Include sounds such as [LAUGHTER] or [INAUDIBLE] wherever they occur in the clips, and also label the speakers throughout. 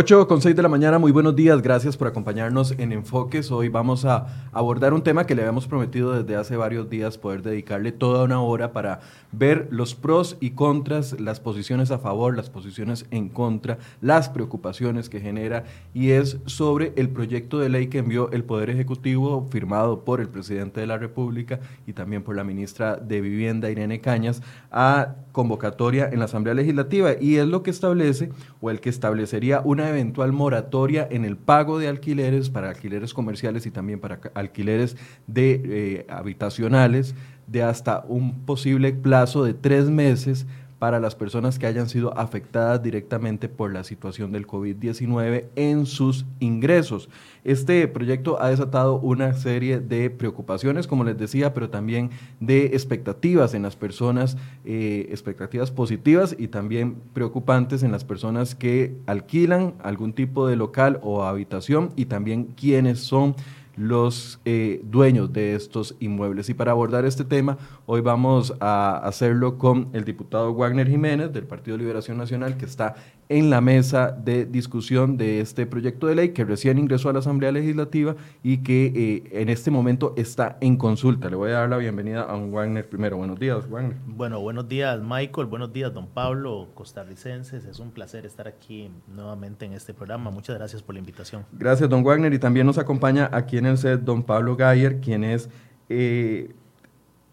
Speaker 1: 8 con 6 de la mañana, muy buenos días, gracias por acompañarnos en Enfoques. Hoy vamos a abordar un tema que le habíamos prometido desde hace varios días, poder dedicarle toda una hora para ver los pros y contras, las posiciones a favor, las posiciones en contra, las preocupaciones que genera y es sobre el proyecto de ley que envió el Poder Ejecutivo firmado por el presidente de la República y también por la ministra de Vivienda, Irene Cañas, a convocatoria en la Asamblea Legislativa y es lo que establece o el que establecería una eventual moratoria en el pago de alquileres para alquileres comerciales y también para alquileres de eh, habitacionales de hasta un posible plazo de tres meses para las personas que hayan sido afectadas directamente por la situación del COVID-19 en sus ingresos. Este proyecto ha desatado una serie de preocupaciones, como les decía, pero también de expectativas en las personas, eh, expectativas positivas y también preocupantes en las personas que alquilan algún tipo de local o habitación y también quienes son los eh, dueños de estos inmuebles. Y para abordar este tema, hoy vamos a hacerlo con el diputado Wagner Jiménez del Partido Liberación Nacional, que está en la mesa de discusión de este proyecto de ley que recién ingresó a la Asamblea Legislativa y que eh, en este momento está en consulta. Le voy a dar la bienvenida a un Wagner primero. Buenos días, Wagner.
Speaker 2: Bueno, buenos días, Michael. Buenos días, don Pablo, costarricenses. Es un placer estar aquí nuevamente en este programa. Muchas gracias por la invitación.
Speaker 1: Gracias, don Wagner. Y también nos acompaña aquí en el set don Pablo Gayer, quien es... Eh,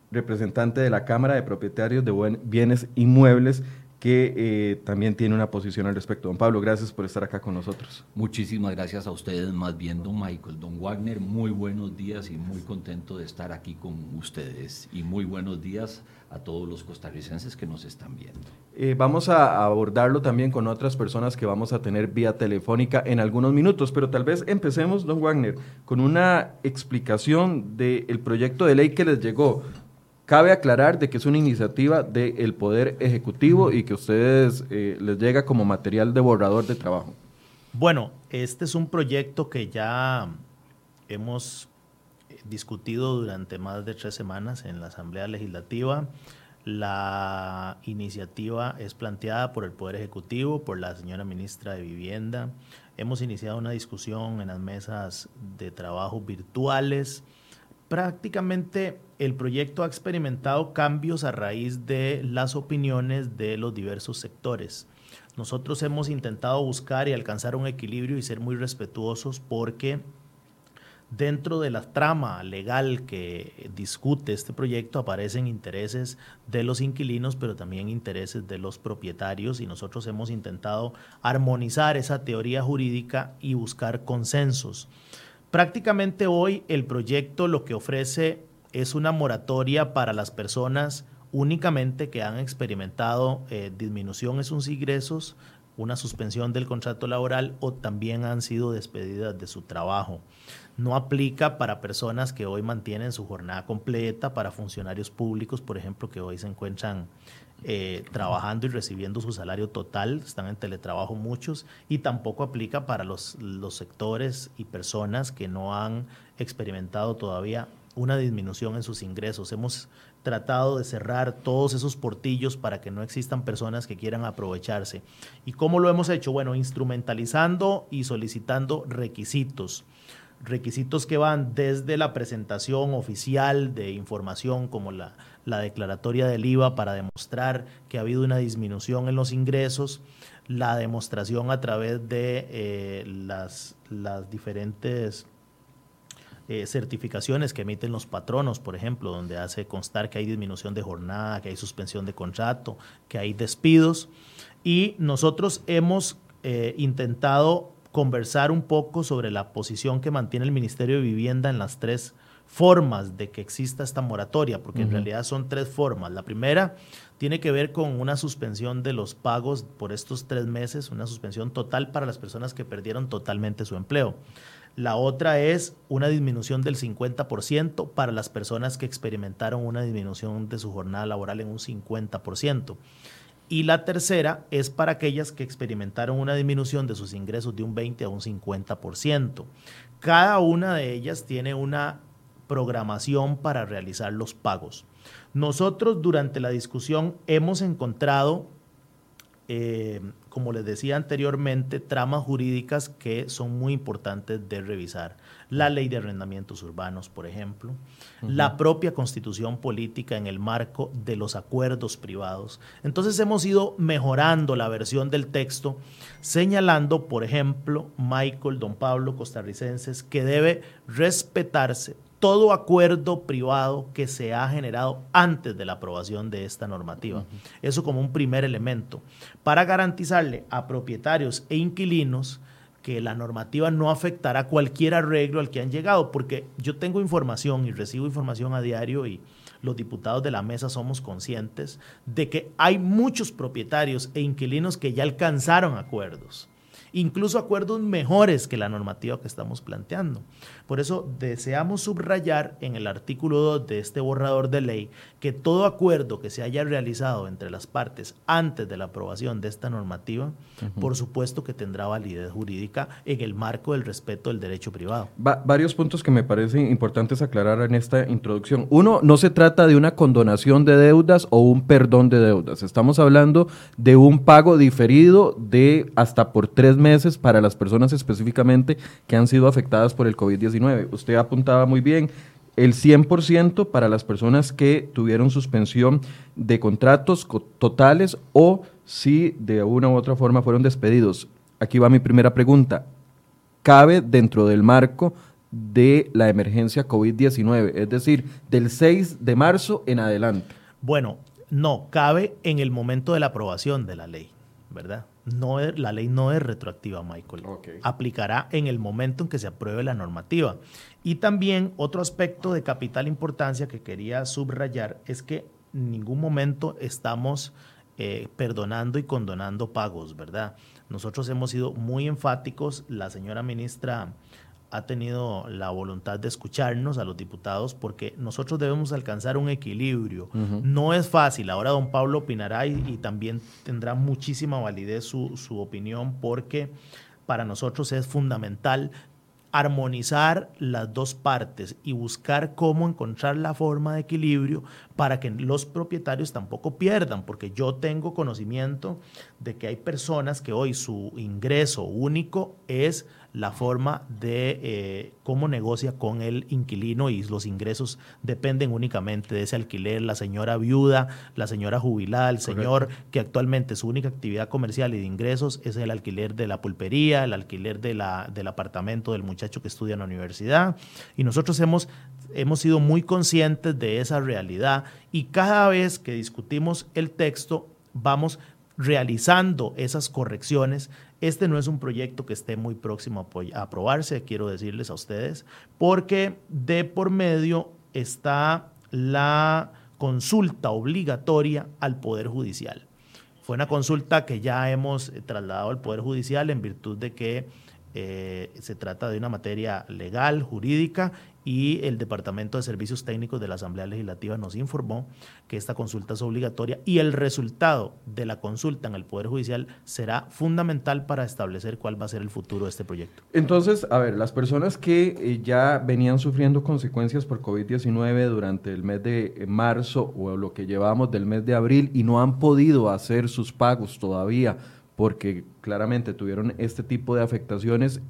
Speaker 1: representante de la Cámara de Propietarios de Bienes Inmuebles que eh, también tiene una posición al respecto. Don Pablo, gracias por estar acá con nosotros.
Speaker 3: Muchísimas gracias a ustedes, más bien don Michael, don Wagner, muy buenos días y muy contento de estar aquí con ustedes y muy buenos días a todos los costarricenses que nos están viendo.
Speaker 1: Eh, vamos a abordarlo también con otras personas que vamos a tener vía telefónica en algunos minutos, pero tal vez empecemos, don Wagner, con una explicación del proyecto de ley que les llegó. Cabe aclarar de que es una iniciativa del Poder Ejecutivo y que a ustedes eh, les llega como material de borrador de trabajo.
Speaker 2: Bueno, este es un proyecto que ya hemos discutido durante más de tres semanas en la Asamblea Legislativa. La iniciativa es planteada por el Poder Ejecutivo, por la señora ministra de Vivienda. Hemos iniciado una discusión en las mesas de trabajo virtuales prácticamente el proyecto ha experimentado cambios a raíz de las opiniones de los diversos sectores. Nosotros hemos intentado buscar y alcanzar un equilibrio y ser muy respetuosos porque dentro de la trama legal que discute este proyecto aparecen intereses de los inquilinos, pero también intereses de los propietarios y nosotros hemos intentado armonizar esa teoría jurídica y buscar consensos. Prácticamente hoy el proyecto lo que ofrece es una moratoria para las personas únicamente que han experimentado eh, disminución en sus ingresos, una suspensión del contrato laboral o también han sido despedidas de su trabajo. No aplica para personas que hoy mantienen su jornada completa, para funcionarios públicos, por ejemplo, que hoy se encuentran eh, trabajando y recibiendo su salario total, están en teletrabajo muchos, y tampoco aplica para los, los sectores y personas que no han experimentado todavía una disminución en sus ingresos. Hemos tratado de cerrar todos esos portillos para que no existan personas que quieran aprovecharse. ¿Y cómo lo hemos hecho? Bueno, instrumentalizando y solicitando requisitos requisitos que van desde la presentación oficial de información como la, la declaratoria del IVA para demostrar que ha habido una disminución en los ingresos, la demostración a través de eh, las, las, diferentes eh, certificaciones que emiten los patronos, por ejemplo, donde hace constar que hay disminución de jornada, que hay suspensión de contrato, que hay despidos. Y nosotros hemos eh, intentado conversar un poco sobre la posición que mantiene el Ministerio de Vivienda en las tres formas de que exista esta moratoria, porque en realidad son tres formas. La primera tiene que ver con una suspensión de los pagos por estos tres meses, una suspensión total para las personas que perdieron totalmente su empleo. La otra es una disminución del 50% para las personas que experimentaron una disminución de su jornada laboral en un 50%. Y la tercera es para aquellas que experimentaron una disminución de sus ingresos de un 20 a un 50%. Cada una de ellas tiene una programación para realizar los pagos. Nosotros durante la discusión hemos encontrado eh, como les decía anteriormente, tramas jurídicas que son muy importantes de revisar. La ley de arrendamientos urbanos, por ejemplo, la propia constitución política en el marco de los acuerdos privados. Entonces hemos ido mejorando la versión del texto, señalando, por ejemplo, Michael, don Pablo, costarricenses, que debe respetarse todo acuerdo privado que se ha generado antes de la aprobación de esta normativa. Eso como un primer elemento, para garantizarle a propietarios e inquilinos que la normativa no afectará cualquier arreglo al que han llegado, porque yo tengo información y recibo información a diario y los diputados de la mesa somos conscientes de que hay muchos propietarios e inquilinos que ya alcanzaron acuerdos incluso acuerdos mejores que la normativa que estamos planteando. Por eso deseamos subrayar en el artículo 2 de este borrador de ley que todo acuerdo que se haya realizado entre las partes antes de la aprobación de esta normativa, por supuesto que tendrá validez jurídica en el marco del respeto del derecho privado.
Speaker 1: varios puntos que me parecen importantes aclarar en esta introducción. Uno, no se trata de una condonación de deudas o un perdón de deudas. Estamos hablando de un pago diferido de hasta por tres meses para las personas específicamente que han sido afectadas por el COVID-19. Usted apuntaba muy bien, el 100% para las personas que tuvieron suspensión de contratos totales o si de una u otra forma fueron despedidos. Aquí va mi primera pregunta. ¿Cabe dentro del marco de la emergencia COVID-19, es decir, del 6 de marzo en adelante?
Speaker 2: Bueno, no, cabe en el momento de la aprobación de la ley, ¿verdad? No la ley no es retroactiva, Michael. Aplicará en el momento en que se apruebe la normativa. Y también otro aspecto de capital importancia que quería subrayar es que en ningún momento estamos eh, perdonando y condonando pagos, ¿verdad? Nosotros hemos sido muy enfáticos, la señora ministra ha tenido la voluntad de escucharnos a los diputados porque nosotros debemos alcanzar un equilibrio. No es fácil. Ahora don Pablo opinará y, también tendrá muchísima validez su, su opinión porque para nosotros es fundamental armonizar las dos partes y buscar cómo encontrar la forma de equilibrio para que los propietarios tampoco pierdan, porque yo tengo conocimiento de que hay personas que hoy su ingreso único es la forma de eh, cómo negocia con el inquilino y los ingresos dependen únicamente de ese alquiler. La señora viuda, la señora jubilada, el señor que actualmente su única actividad comercial y de ingresos es el alquiler de la pulpería, el alquiler de la, del apartamento del muchacho que estudia en la universidad. Y nosotros hemos, hemos sido muy conscientes de esa realidad y cada vez que discutimos el texto vamos realizando esas correcciones este no es un proyecto que esté muy próximo a aprobarse, quiero decirles a ustedes, porque de por medio está la consulta obligatoria al Poder Judicial. Fue una consulta que ya hemos eh, trasladado al Poder Judicial en virtud de que eh, se trata de una materia legal, jurídica, y el Departamento de Servicios Técnicos de la Asamblea Legislativa nos informó que esta consulta es obligatoria y el resultado de la consulta en el Poder Judicial será fundamental para establecer cuál va a ser el futuro de este proyecto.
Speaker 1: Entonces, a ver, las personas que eh, ya venían sufriendo consecuencias por COVID-19 durante el mes de eh, marzo o lo que llevamos del mes de abril y no han podido hacer sus pagos todavía porque claramente tuvieron este tipo de afectaciones,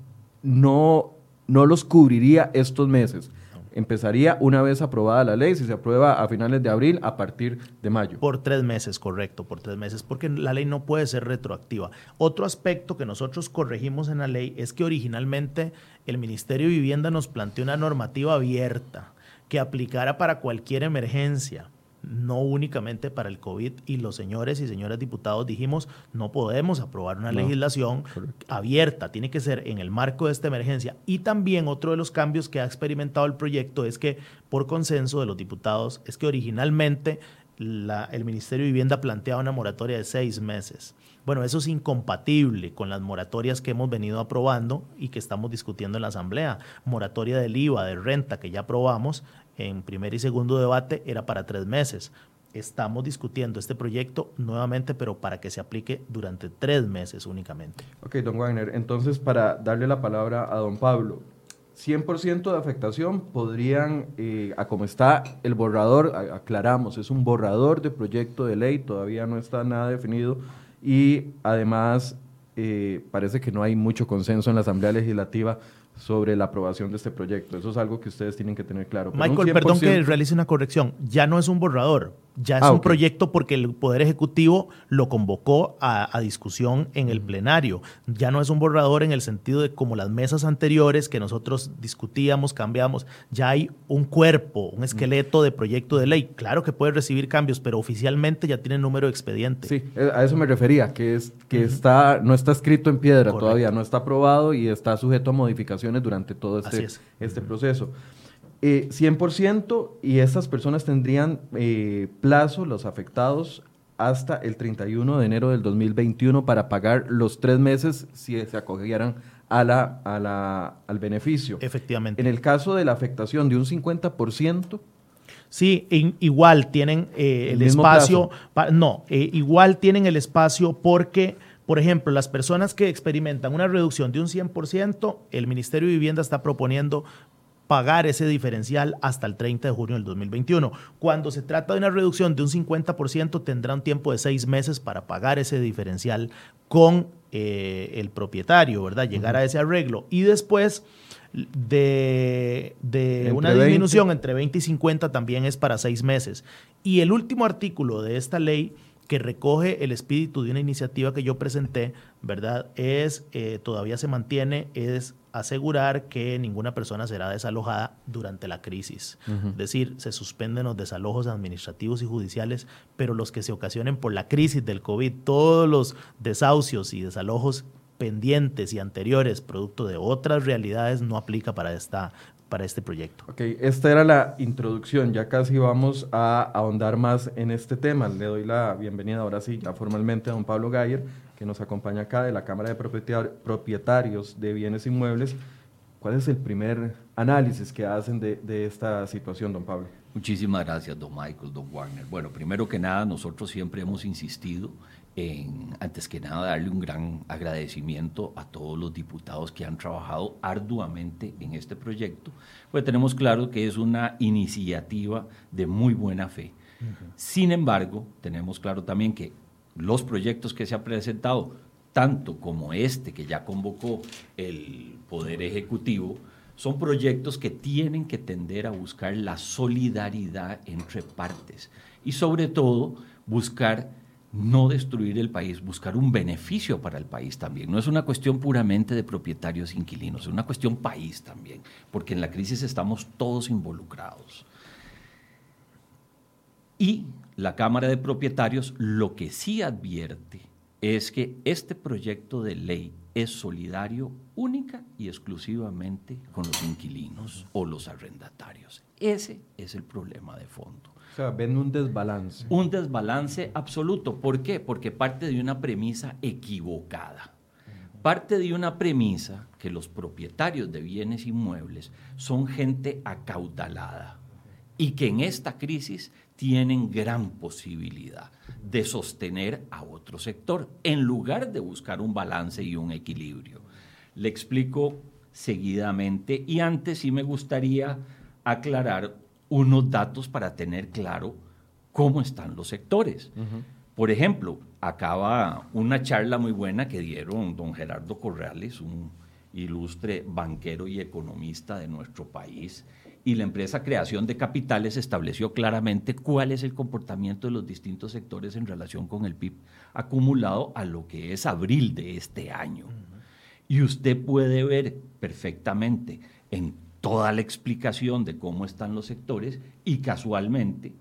Speaker 1: no no los cubriría estos meses. Empezaría una vez aprobada la ley, si se aprueba a finales de abril, a partir de mayo.
Speaker 2: Por tres meses, correcto, por tres meses, porque la ley no puede ser retroactiva. Otro aspecto que nosotros corregimos en la ley es que originalmente el Ministerio de Vivienda nos planteó una normativa abierta que aplicara para cualquier emergencia no únicamente para el COVID y los señores y señoras diputados dijimos no podemos aprobar una legislación abierta, tiene que ser en el marco de esta emergencia. Y también otro de los cambios que ha experimentado el proyecto es que por consenso de los diputados es que originalmente el Ministerio de Vivienda planteaba una moratoria de seis meses. Bueno, eso es incompatible con las moratorias que hemos venido aprobando y que estamos discutiendo en la Asamblea. Moratoria del IVA, de renta, que ya aprobamos, en primer y segundo debate era para tres meses. Estamos discutiendo este proyecto nuevamente, pero para que se aplique durante tres meses únicamente.
Speaker 1: Ok, don Wagner, entonces para darle la palabra a don Pablo, 100% de afectación podrían, eh, a como está el borrador, aclaramos, es un borrador de proyecto de ley, todavía no está nada definido, y además eh, parece que no hay mucho consenso en la Asamblea Legislativa sobre la aprobación de este proyecto. Eso es algo que ustedes tienen que tener claro.
Speaker 2: Michael, perdón que realice una corrección. Ya no es un borrador, ya es ah, un proyecto porque el Poder Ejecutivo lo convocó a, discusión en el plenario. Ya no es un borrador en el sentido de como las mesas anteriores que nosotros discutíamos, cambiamos. Ya hay un cuerpo, un esqueleto de proyecto de ley. Claro que puede recibir cambios, pero oficialmente ya tiene número de expediente.
Speaker 1: Sí, eh, a eso me refería, que es que está no está escrito en piedra todavía, no está aprobado y está sujeto a modificaciones durante todo este, este proceso. 100% eh, y estas personas tendrían eh, plazo, los afectados, hasta el 31 de enero del 2021 para pagar los tres meses si se acogieran a la, a la, al beneficio.
Speaker 2: Efectivamente.
Speaker 1: En el caso de la afectación de un 50%,
Speaker 2: Sí, igual tienen eh, el, espacio. no, igual tienen el espacio porque, por ejemplo, las personas que experimentan una reducción de un 100%, el Ministerio de Vivienda está proponiendo pagar ese diferencial hasta el 30 de junio del 2021. Cuando se trata de una reducción de un 50%, tendrá un tiempo de seis meses para pagar ese diferencial con eh, el propietario, ¿verdad? Llegar a ese arreglo. Y después de, una disminución entre 20 y 50 también es para seis meses. Y el último artículo de esta ley que recoge el espíritu de una iniciativa que yo presenté, ¿verdad? Es, eh, todavía se mantiene, es asegurar que ninguna persona será desalojada durante la crisis. Es decir, se suspenden los desalojos administrativos y judiciales, pero los que se ocasionen por la crisis del COVID, todos los desahucios y desalojos pendientes y anteriores, producto de otras realidades, no aplica para esta para este proyecto.
Speaker 1: Ok, esta era la introducción, ya casi vamos a ahondar más en este tema. Le doy la bienvenida ahora sí, ya formalmente a don Pablo Gayer, que nos acompaña acá de la Cámara de Propietarios de Bienes Inmuebles. ¿Cuál es el primer análisis que hacen de, de, esta situación, don Pablo?
Speaker 3: Muchísimas gracias, don Michael, don Warner. Bueno, primero que nada, nosotros siempre hemos insistido en, antes que nada, darle un gran agradecimiento a todos los diputados que han trabajado arduamente en este proyecto, pues tenemos claro que es una iniciativa de muy buena fe. Sin embargo, tenemos claro también que los proyectos que se han presentado, tanto como este que ya convocó el Poder Ejecutivo, son proyectos que tienen que tender a buscar la solidaridad entre partes y sobre todo buscar no destruir el país, buscar un beneficio para el país también. No es una cuestión puramente de propietarios inquilinos, es una cuestión país también, porque en la crisis estamos todos involucrados. Y la Cámara de Propietarios lo que sí advierte es que este proyecto de ley es solidario única y exclusivamente con los inquilinos o los arrendatarios. Ese es el problema de fondo.
Speaker 1: O sea, ven un desbalance.
Speaker 3: Un desbalance absoluto. ¿Por qué? Porque parte de una premisa equivocada. Parte de una premisa que los propietarios de bienes inmuebles son gente acaudalada y que en esta crisis tienen gran posibilidad de sostener a otro sector en lugar de buscar un balance y un equilibrio. Le explico seguidamente y antes sí me gustaría aclarar unos datos para tener claro cómo están los sectores. Por ejemplo, acaba una charla muy buena que dieron don Gerardo Corrales, un ilustre banquero y economista de nuestro país, y la empresa Creación de Capitales estableció claramente cuál es el comportamiento de los distintos sectores en relación con el PIB acumulado a lo que es abril de este año. Y usted puede ver perfectamente en toda la explicación de cómo están los sectores y casualmente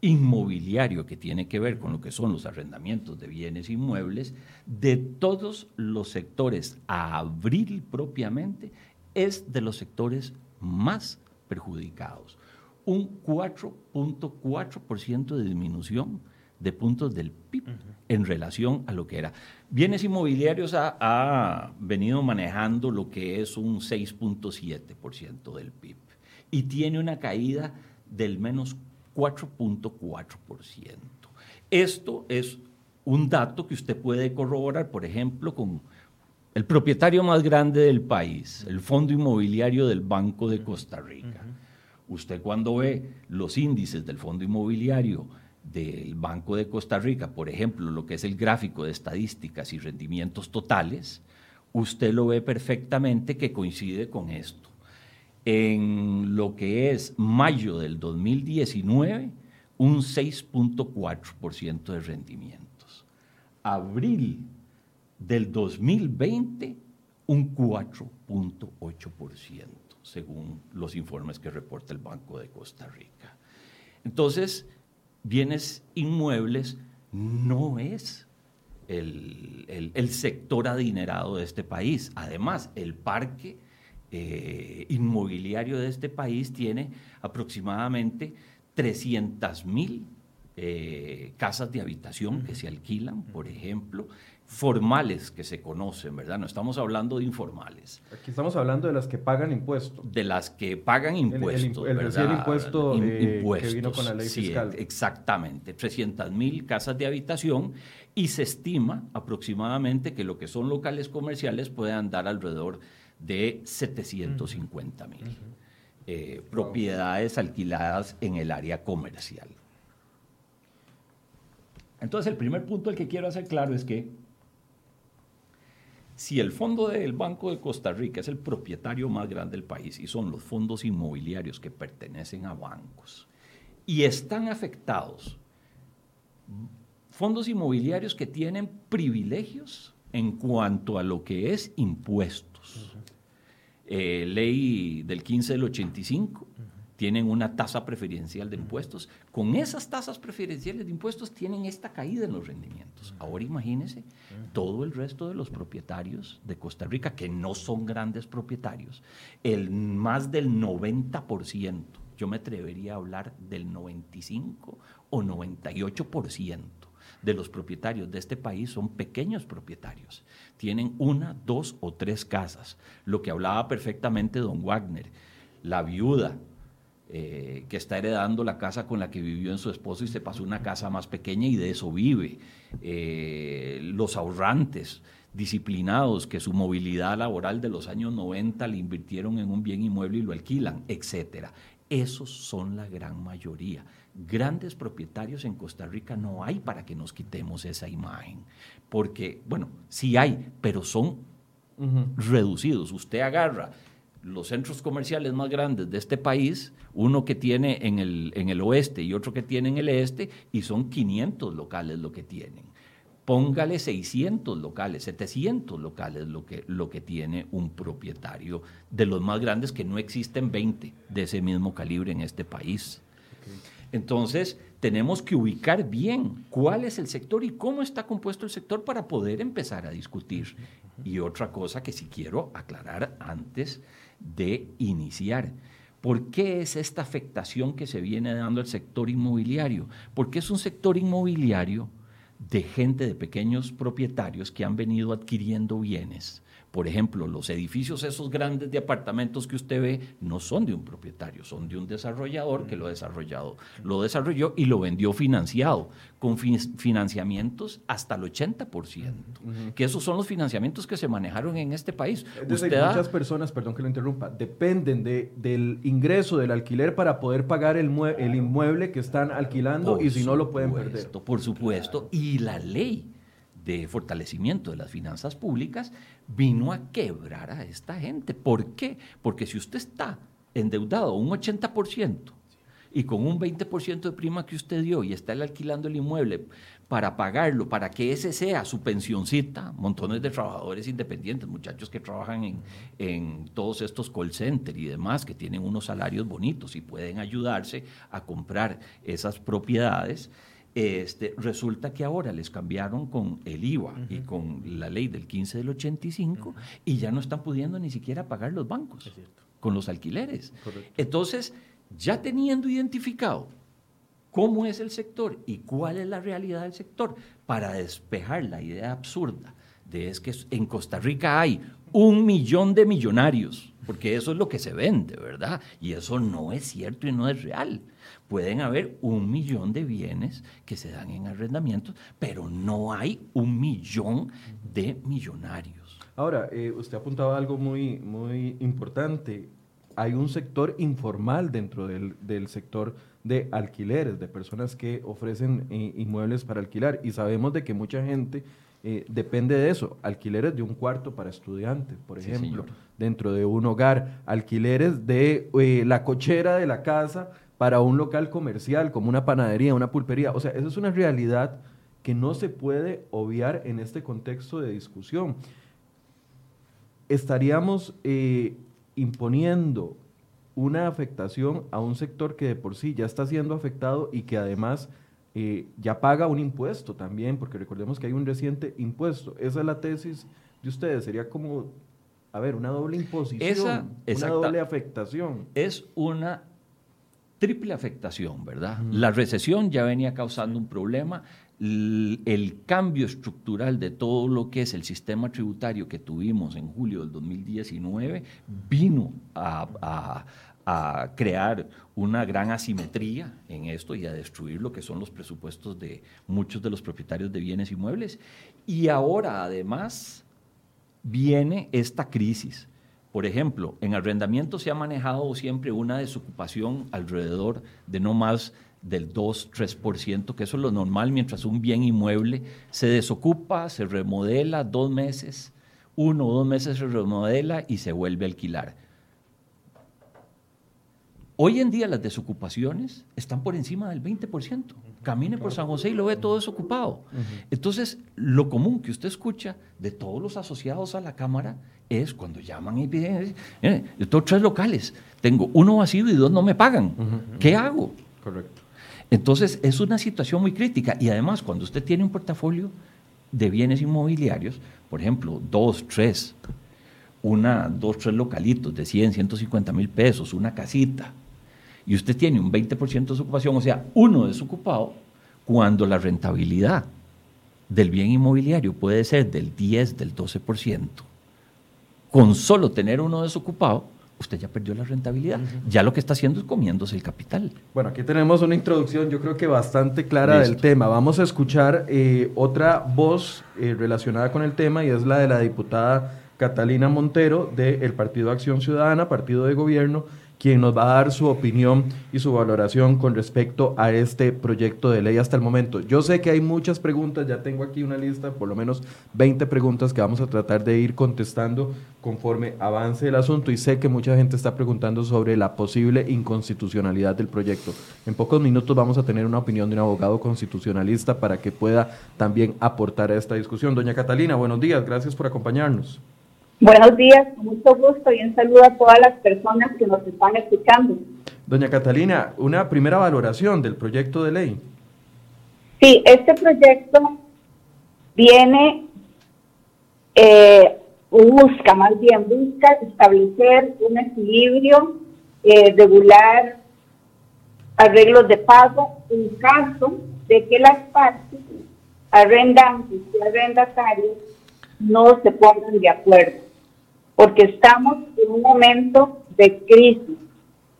Speaker 3: inmobiliario que tiene que ver con lo que son los arrendamientos de bienes inmuebles, de todos los sectores a abril propiamente, es de los sectores más perjudicados. Un 4.4% de disminución de puntos del PIB en relación a lo que era. Bienes inmobiliarios ha, venido manejando lo que es un 6.7% del PIB y tiene una caída del menos 4.4%. Esto es un dato que usted puede corroborar, por ejemplo, con el propietario más grande del país, el Fondo Inmobiliario del Banco de Costa Rica. Usted cuando ve los índices del Fondo Inmobiliario del Banco de Costa Rica, por ejemplo, lo que es el gráfico de estadísticas y rendimientos totales, usted lo ve perfectamente que coincide con esto. En lo que es mayo del 2019, un 6.4% de rendimientos. Abril del 2020, un 4.8%, según los informes que reporta el Banco de Costa Rica. Entonces, bienes inmuebles no es el, sector adinerado de este país. Además, el parque eh, inmobiliario de este país tiene aproximadamente 300 mil eh, casas de habitación que se alquilan, por ejemplo, formales que se conocen, ¿verdad? No estamos hablando de informales.
Speaker 1: Aquí estamos hablando de las que pagan impuestos.
Speaker 3: De las que pagan impuestos.
Speaker 1: El, el, impuesto eh, que vino con la ley fiscal.
Speaker 3: Exactamente, 300 mil casas de habitación y se estima aproximadamente que lo que son locales comerciales pueden dar alrededor de 750 mil eh, propiedades alquiladas en el área comercial. Entonces, el primer punto el que quiero hacer claro es que si el fondo del Banco de Costa Rica es el propietario más grande del país y son los fondos inmobiliarios que pertenecen a bancos y están afectados fondos inmobiliarios que tienen privilegios en cuanto a lo que es impuestos. Eh, ley del 15 del 85, tienen una tasa preferencial de impuestos. Con esas tasas preferenciales de impuestos tienen esta caída en los rendimientos. Ahora imagínense todo el resto de los propietarios de Costa Rica, que no son grandes propietarios, el más del 90%, yo me atrevería a hablar del 95 o 98% de los propietarios de este país son pequeños propietarios. Tienen una, dos o tres casas. Lo que hablaba perfectamente don Wagner, la viuda eh, que está heredando la casa con la que vivió en su esposo y se pasó una casa más pequeña y de eso vive. Eh, los ahorrantes disciplinados que su movilidad laboral de los años 90 le invirtieron en un bien inmueble y lo alquilan, etcétera. Esos son la gran mayoría. Grandes propietarios en Costa Rica no hay para que nos quitemos esa imagen. Porque, bueno, sí hay, pero son reducidos. Usted agarra los centros comerciales más grandes de este país, uno que tiene en el, en el oeste y otro que tiene en el este, y son 500 locales lo que tienen. Póngale 600 locales, 700 locales lo que, lo que tiene un propietario de los más grandes, que no existen 20 de ese mismo calibre en este país. Entonces, tenemos que ubicar bien cuál es el sector y cómo está compuesto el sector para poder empezar a discutir. Y otra cosa que sí quiero aclarar antes de iniciar. ¿Por qué es esta afectación que se viene dando al sector inmobiliario? Porque es un sector inmobiliario de gente, de pequeños propietarios que han venido adquiriendo bienes por ejemplo, los edificios esos grandes de apartamentos que usted ve no son de un propietario, son de un desarrollador que lo ha desarrollado, lo desarrolló y lo vendió financiado, con financiamientos hasta el 80%, que esos son los financiamientos que se manejaron en este país.
Speaker 1: muchas personas, perdón que lo interrumpa, dependen de, del ingreso del alquiler para poder pagar el, el inmueble que están alquilando y si no lo pueden perder.
Speaker 3: Por supuesto, y la ley de fortalecimiento de las finanzas públicas vino a quebrar a esta gente. ¿Por qué? Porque si usted está endeudado un 80% y con un 20% de prima que usted dio y está alquilando el inmueble para pagarlo, para que ese sea su pensioncita, montones de trabajadores independientes, muchachos que trabajan en, en todos estos call centers y demás, que tienen unos salarios bonitos y pueden ayudarse a comprar esas propiedades, este, resulta que ahora les cambiaron con el IVA y con la ley del 15 del 85 y ya no están pudiendo ni siquiera pagar los bancos con los alquileres. Entonces, ya teniendo identificado cómo es el sector y cuál es la realidad del sector, para despejar la idea absurda de es que en Costa Rica hay un millón de millonarios, porque eso es lo que se vende, ¿verdad? Y eso no es cierto y no es real pueden haber un millón de bienes que se dan en arrendamientos, pero no hay un millón de millonarios.
Speaker 1: Ahora, eh, usted apuntaba algo muy, muy importante. Hay un sector informal dentro del, sector de alquileres, de personas que ofrecen eh, inmuebles para alquilar. Y sabemos de que mucha gente eh, depende de eso. Alquileres de un cuarto para estudiantes, por ejemplo, dentro de un hogar. Alquileres de eh, la cochera de la casa para un local comercial, como una panadería, una pulpería. O sea, eso es una realidad que no se puede obviar en este contexto de discusión. Estaríamos imponiendo una afectación a un sector que de por sí ya está siendo afectado y que además eh, ya paga un impuesto también, porque recordemos que hay un reciente impuesto. Esa es la tesis de ustedes, sería como, a ver, una doble imposición, una doble afectación.
Speaker 3: Es una triple afectación, ¿verdad? La recesión ya venía causando un problema, el, cambio estructural de todo lo que es el sistema tributario que tuvimos en julio del 2019 vino a, crear una gran asimetría en esto y a destruir lo que son los presupuestos de muchos de los propietarios de bienes inmuebles. Y ahora además viene esta crisis. Por ejemplo, en arrendamiento se ha manejado siempre una desocupación alrededor de no más del 2-3%, que eso es lo normal mientras un bien inmueble se desocupa, se remodela dos meses, uno o dos meses se remodela y se vuelve a alquilar. Hoy en día las desocupaciones están por encima del 20%. Camine por San José y lo ve todo desocupado. Entonces, lo común que usted escucha de todos los asociados a la Cámara es cuando llaman y piden, eh, yo tengo tres locales, tengo uno vacío y dos no me pagan. ¿Qué hago?
Speaker 1: Correcto.
Speaker 3: Entonces, es una situación muy crítica y además cuando usted tiene un portafolio de bienes inmobiliarios, por ejemplo, dos, tres, una, dos, tres localitos de 100, 150 mil pesos, una casita, y usted tiene un 20% de ocupación, o sea, uno desocupado, cuando la rentabilidad del bien inmobiliario puede ser del 10, del 12%, con solo tener uno desocupado, usted ya perdió la rentabilidad. Ya lo que está haciendo es comiéndose el capital.
Speaker 1: Bueno, aquí tenemos una introducción, yo creo que bastante clara del tema. Vamos a escuchar eh, otra voz eh, relacionada con el tema y es la de la diputada Catalina Montero del Partido Acción Ciudadana, partido de gobierno quien nos va a dar su opinión y su valoración con respecto a este proyecto de ley hasta el momento. Yo sé que hay muchas preguntas, ya tengo aquí una lista, por lo menos 20 preguntas que vamos a tratar de ir contestando conforme avance el asunto y sé que mucha gente está preguntando sobre la posible inconstitucionalidad del proyecto. En pocos minutos vamos a tener una opinión de un abogado constitucionalista para que pueda también aportar a esta discusión. Doña Catalina, buenos días, gracias por acompañarnos.
Speaker 4: Buenos días, con mucho gusto y un saludo a todas las personas que nos están escuchando.
Speaker 1: Doña Catalina, una primera valoración del proyecto de ley.
Speaker 4: Sí, este proyecto viene, eh, busca, más bien busca establecer un equilibrio, eh, regular arreglos de pago en caso de que las partes arrendantes y arrendatarios no se pongan de acuerdo porque estamos en un momento de crisis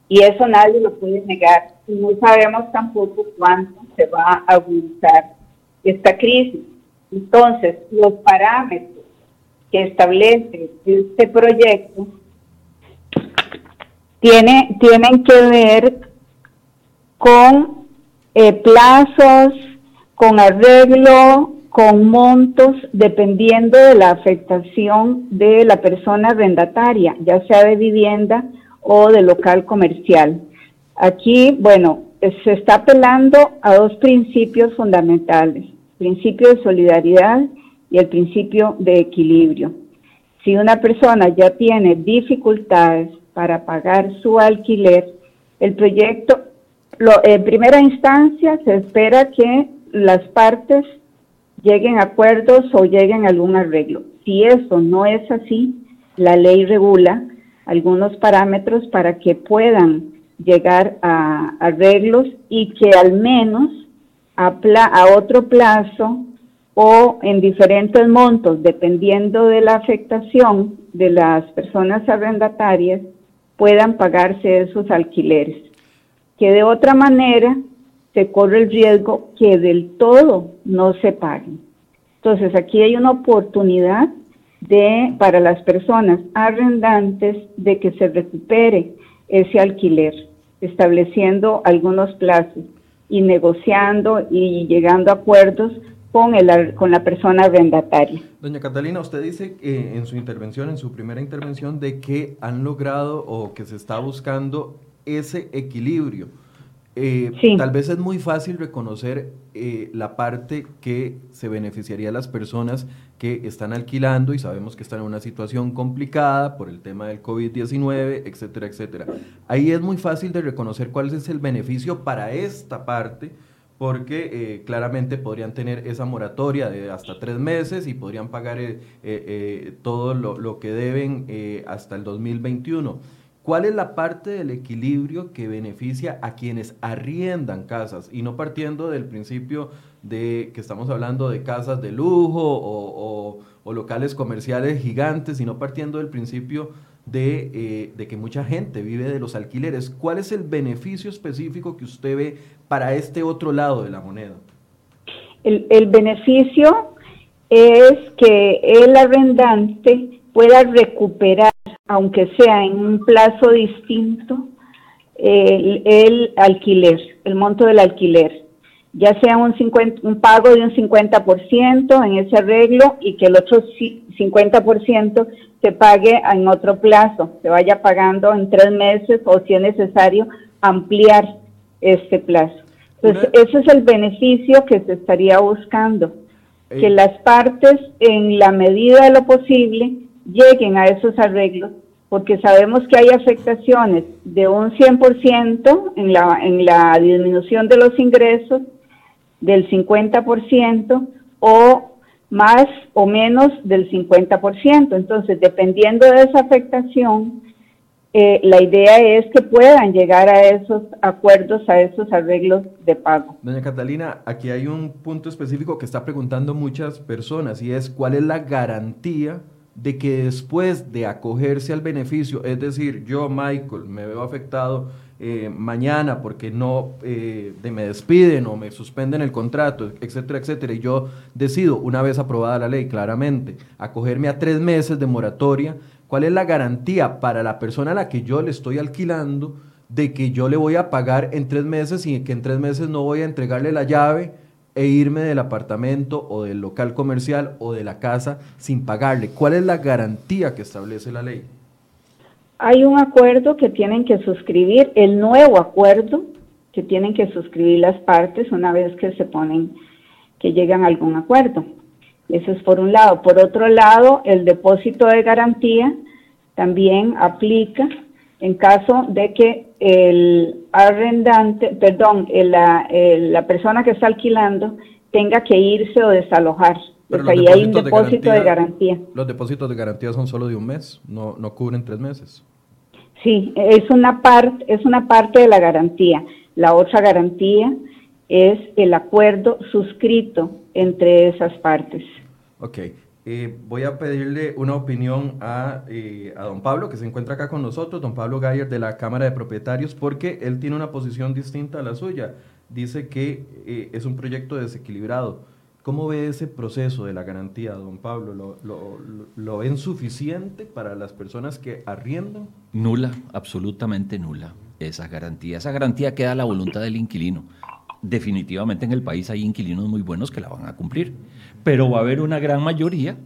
Speaker 4: y eso nadie lo puede negar. Y no sabemos tampoco cuánto se va a agudizar esta crisis. Entonces, los parámetros que establece este proyecto tiene, tienen que ver con eh, plazos, con arreglo con montos dependiendo de la afectación de la persona arrendataria, ya sea de vivienda o de local comercial. Aquí, bueno, se está apelando a dos principios fundamentales, el principio de solidaridad y el principio de equilibrio. Si una persona ya tiene dificultades para pagar su alquiler, el proyecto, en primera instancia, se espera que las partes lleguen a acuerdos o lleguen a algún arreglo. Si eso no es así, la ley regula algunos parámetros para que puedan llegar a arreglos y que al menos a, a otro plazo o en diferentes montos, dependiendo de la afectación de las personas arrendatarias, puedan pagarse esos alquileres. Que de otra manera se corre el riesgo que del todo no se paguen. Entonces, aquí hay una oportunidad de, para las personas arrendantes de que se recupere ese alquiler. estableciendo algunos plazos y negociando y llegando a acuerdos con, el, con la persona arrendataria.
Speaker 1: Doña Catalina, usted dice eh, en su intervención, en su primera intervención, de que han logrado o que se está buscando ese equilibrio. Eh, tal vez es muy fácil reconocer eh, la parte que se beneficiaría a las personas que están alquilando y sabemos que están en una situación complicada por el tema del COVID-19, etcétera, etcétera. Ahí es muy fácil de reconocer cuál es el beneficio para esta parte porque eh, claramente podrían tener esa moratoria de hasta tres meses y podrían pagar todo lo, lo, que deben hasta el 2021. ¿Cuál es la parte del equilibrio que beneficia a quienes arriendan casas? Y no partiendo del principio de que estamos hablando de casas de lujo o, locales comerciales gigantes, sino partiendo del principio eh, de, que mucha gente vive de los alquileres. ¿Cuál es el beneficio específico que usted ve para este otro lado de la moneda?
Speaker 4: El, el beneficio es que el arrendante pueda recuperar aunque sea en un plazo distinto, el, alquiler, el monto del alquiler, ya sea un, 50, un pago de un 50% en ese arreglo y que el otro 50% se pague en otro plazo, se vaya pagando en tres meses o si es necesario ampliar este plazo. Entonces, ese es el beneficio que se estaría buscando, que las partes en la medida de lo posible lleguen a esos arreglos, porque sabemos que hay afectaciones de un 100% en la, en la disminución de los ingresos, del 50% o más o menos del 50%. Entonces, dependiendo de esa afectación, eh, la idea es que puedan llegar a esos acuerdos, a esos arreglos de pago.
Speaker 1: Doña Catalina, aquí hay un punto específico que está preguntando muchas personas y es cuál es la garantía de que después de acogerse al beneficio, es decir, yo, Michael, me veo afectado eh, mañana porque no eh, me despiden o me suspenden el contrato, etcétera, etcétera, y yo decido, una vez aprobada la ley, claramente, acogerme a tres meses de moratoria, ¿cuál es la garantía para la persona a la que yo le estoy alquilando de que yo le voy a pagar en tres meses y que en tres meses no voy a entregarle la llave? E irme del apartamento o del local comercial o de la casa sin pagarle? ¿Cuál es la garantía que establece la ley?
Speaker 4: Hay un acuerdo que tienen que suscribir, el nuevo acuerdo que tienen que suscribir las partes una vez que se ponen, que llegan a algún acuerdo. Eso es por un lado. Por otro lado, el depósito de garantía también aplica en caso de que el arrendante, perdón, la, la, persona que está alquilando tenga que irse o desalojar. Pero ahí hay un depósito de garantía,
Speaker 1: Los depósitos de garantía son solo de un mes, no, no cubren tres meses.
Speaker 4: Sí, es una, parte es una parte de la garantía. La otra garantía es el acuerdo suscrito entre esas partes.
Speaker 1: Ok. Eh, voy a pedirle una opinión eh, a, don Pablo, que se encuentra acá con nosotros, don Pablo Gayer de la Cámara de Propietarios, porque él tiene una posición distinta a la suya. Dice que eh, es un proyecto desequilibrado. ¿Cómo ve ese proceso de la garantía, don Pablo? ¿Lo, lo, lo suficiente para las personas que arriendan?
Speaker 3: Nula, absolutamente nula esa garantía. Esa garantía queda a la voluntad del inquilino definitivamente en el país hay inquilinos muy buenos que la van a cumplir, pero va a haber una gran mayoría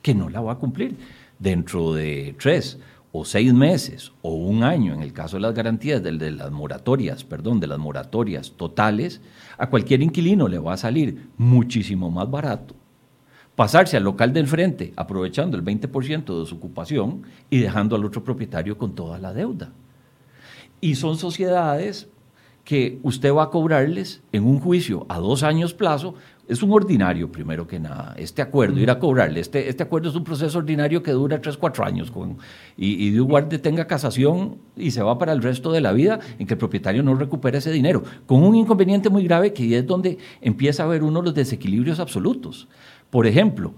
Speaker 3: que no la va a cumplir. Dentro de tres o seis meses o un año, en el caso de las garantías, de, de las moratorias, perdón, de las moratorias totales, a cualquier inquilino le va a salir muchísimo más barato pasarse al local del frente aprovechando el 20% de su ocupación y dejando al otro propietario con toda la deuda. Y son sociedades que usted va a cobrarles en un juicio a dos años plazo, es un ordinario primero que nada, este acuerdo, ir a cobrarle. Este, este acuerdo es un proceso ordinario que dura tres, cuatro años con, y, y de guarde tenga casación y se va para el resto de la vida en que el propietario no recupera ese dinero, con un inconveniente muy grave que es donde empieza a haber uno de los desequilibrios absolutos. Por ejemplo,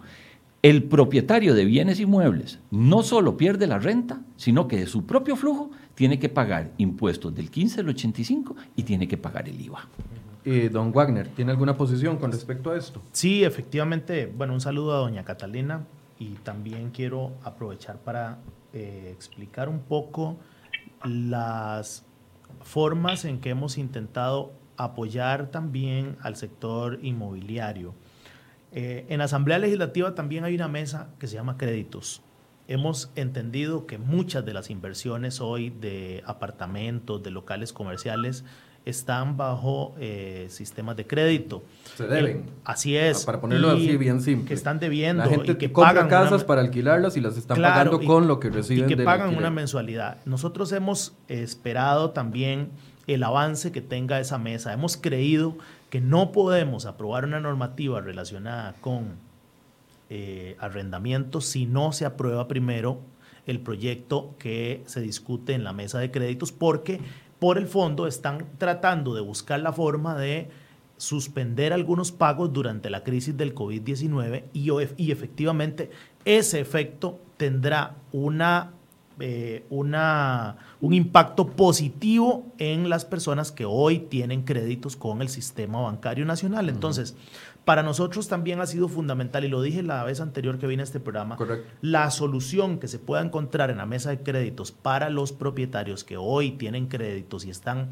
Speaker 3: el propietario de bienes inmuebles no solo pierde la renta, sino que de su propio flujo tiene que pagar impuestos del 15 al 85 y tiene que pagar el IVA.
Speaker 1: Eh, don Wagner, ¿tiene alguna posición con respecto a esto?
Speaker 2: Sí, efectivamente. Bueno, un saludo a doña Catalina y también quiero aprovechar para eh, explicar un poco las formas en que hemos intentado apoyar también al sector inmobiliario. Eh, en la Asamblea Legislativa también hay una mesa que se llama créditos. Hemos entendido que muchas de las inversiones hoy de apartamentos, de locales comerciales, están bajo eh, sistemas de crédito.
Speaker 1: Se deben.
Speaker 2: así es.
Speaker 1: Para ponerlo así bien simple.
Speaker 2: Que están debiendo.
Speaker 1: La gente
Speaker 2: y que
Speaker 1: compra
Speaker 2: pagan
Speaker 1: casas para alquilarlas y las están pagando con lo que reciben.
Speaker 2: Y que pagan una mensualidad. Nosotros hemos esperado también el avance que tenga esa mesa. Hemos creído que no podemos aprobar una normativa relacionada con eh, arrendamientos si no se aprueba primero el proyecto que se discute en la mesa de créditos porque por el fondo están tratando de buscar la forma de suspender algunos pagos durante la crisis del COVID-19 y, y, efectivamente ese efecto tendrá una, eh, una, un impacto positivo en las personas que hoy tienen créditos con el sistema bancario nacional. Entonces, para nosotros también ha sido fundamental, y lo dije la vez anterior que vine a este programa, la solución que se pueda encontrar en la mesa de créditos para los propietarios que hoy tienen créditos y están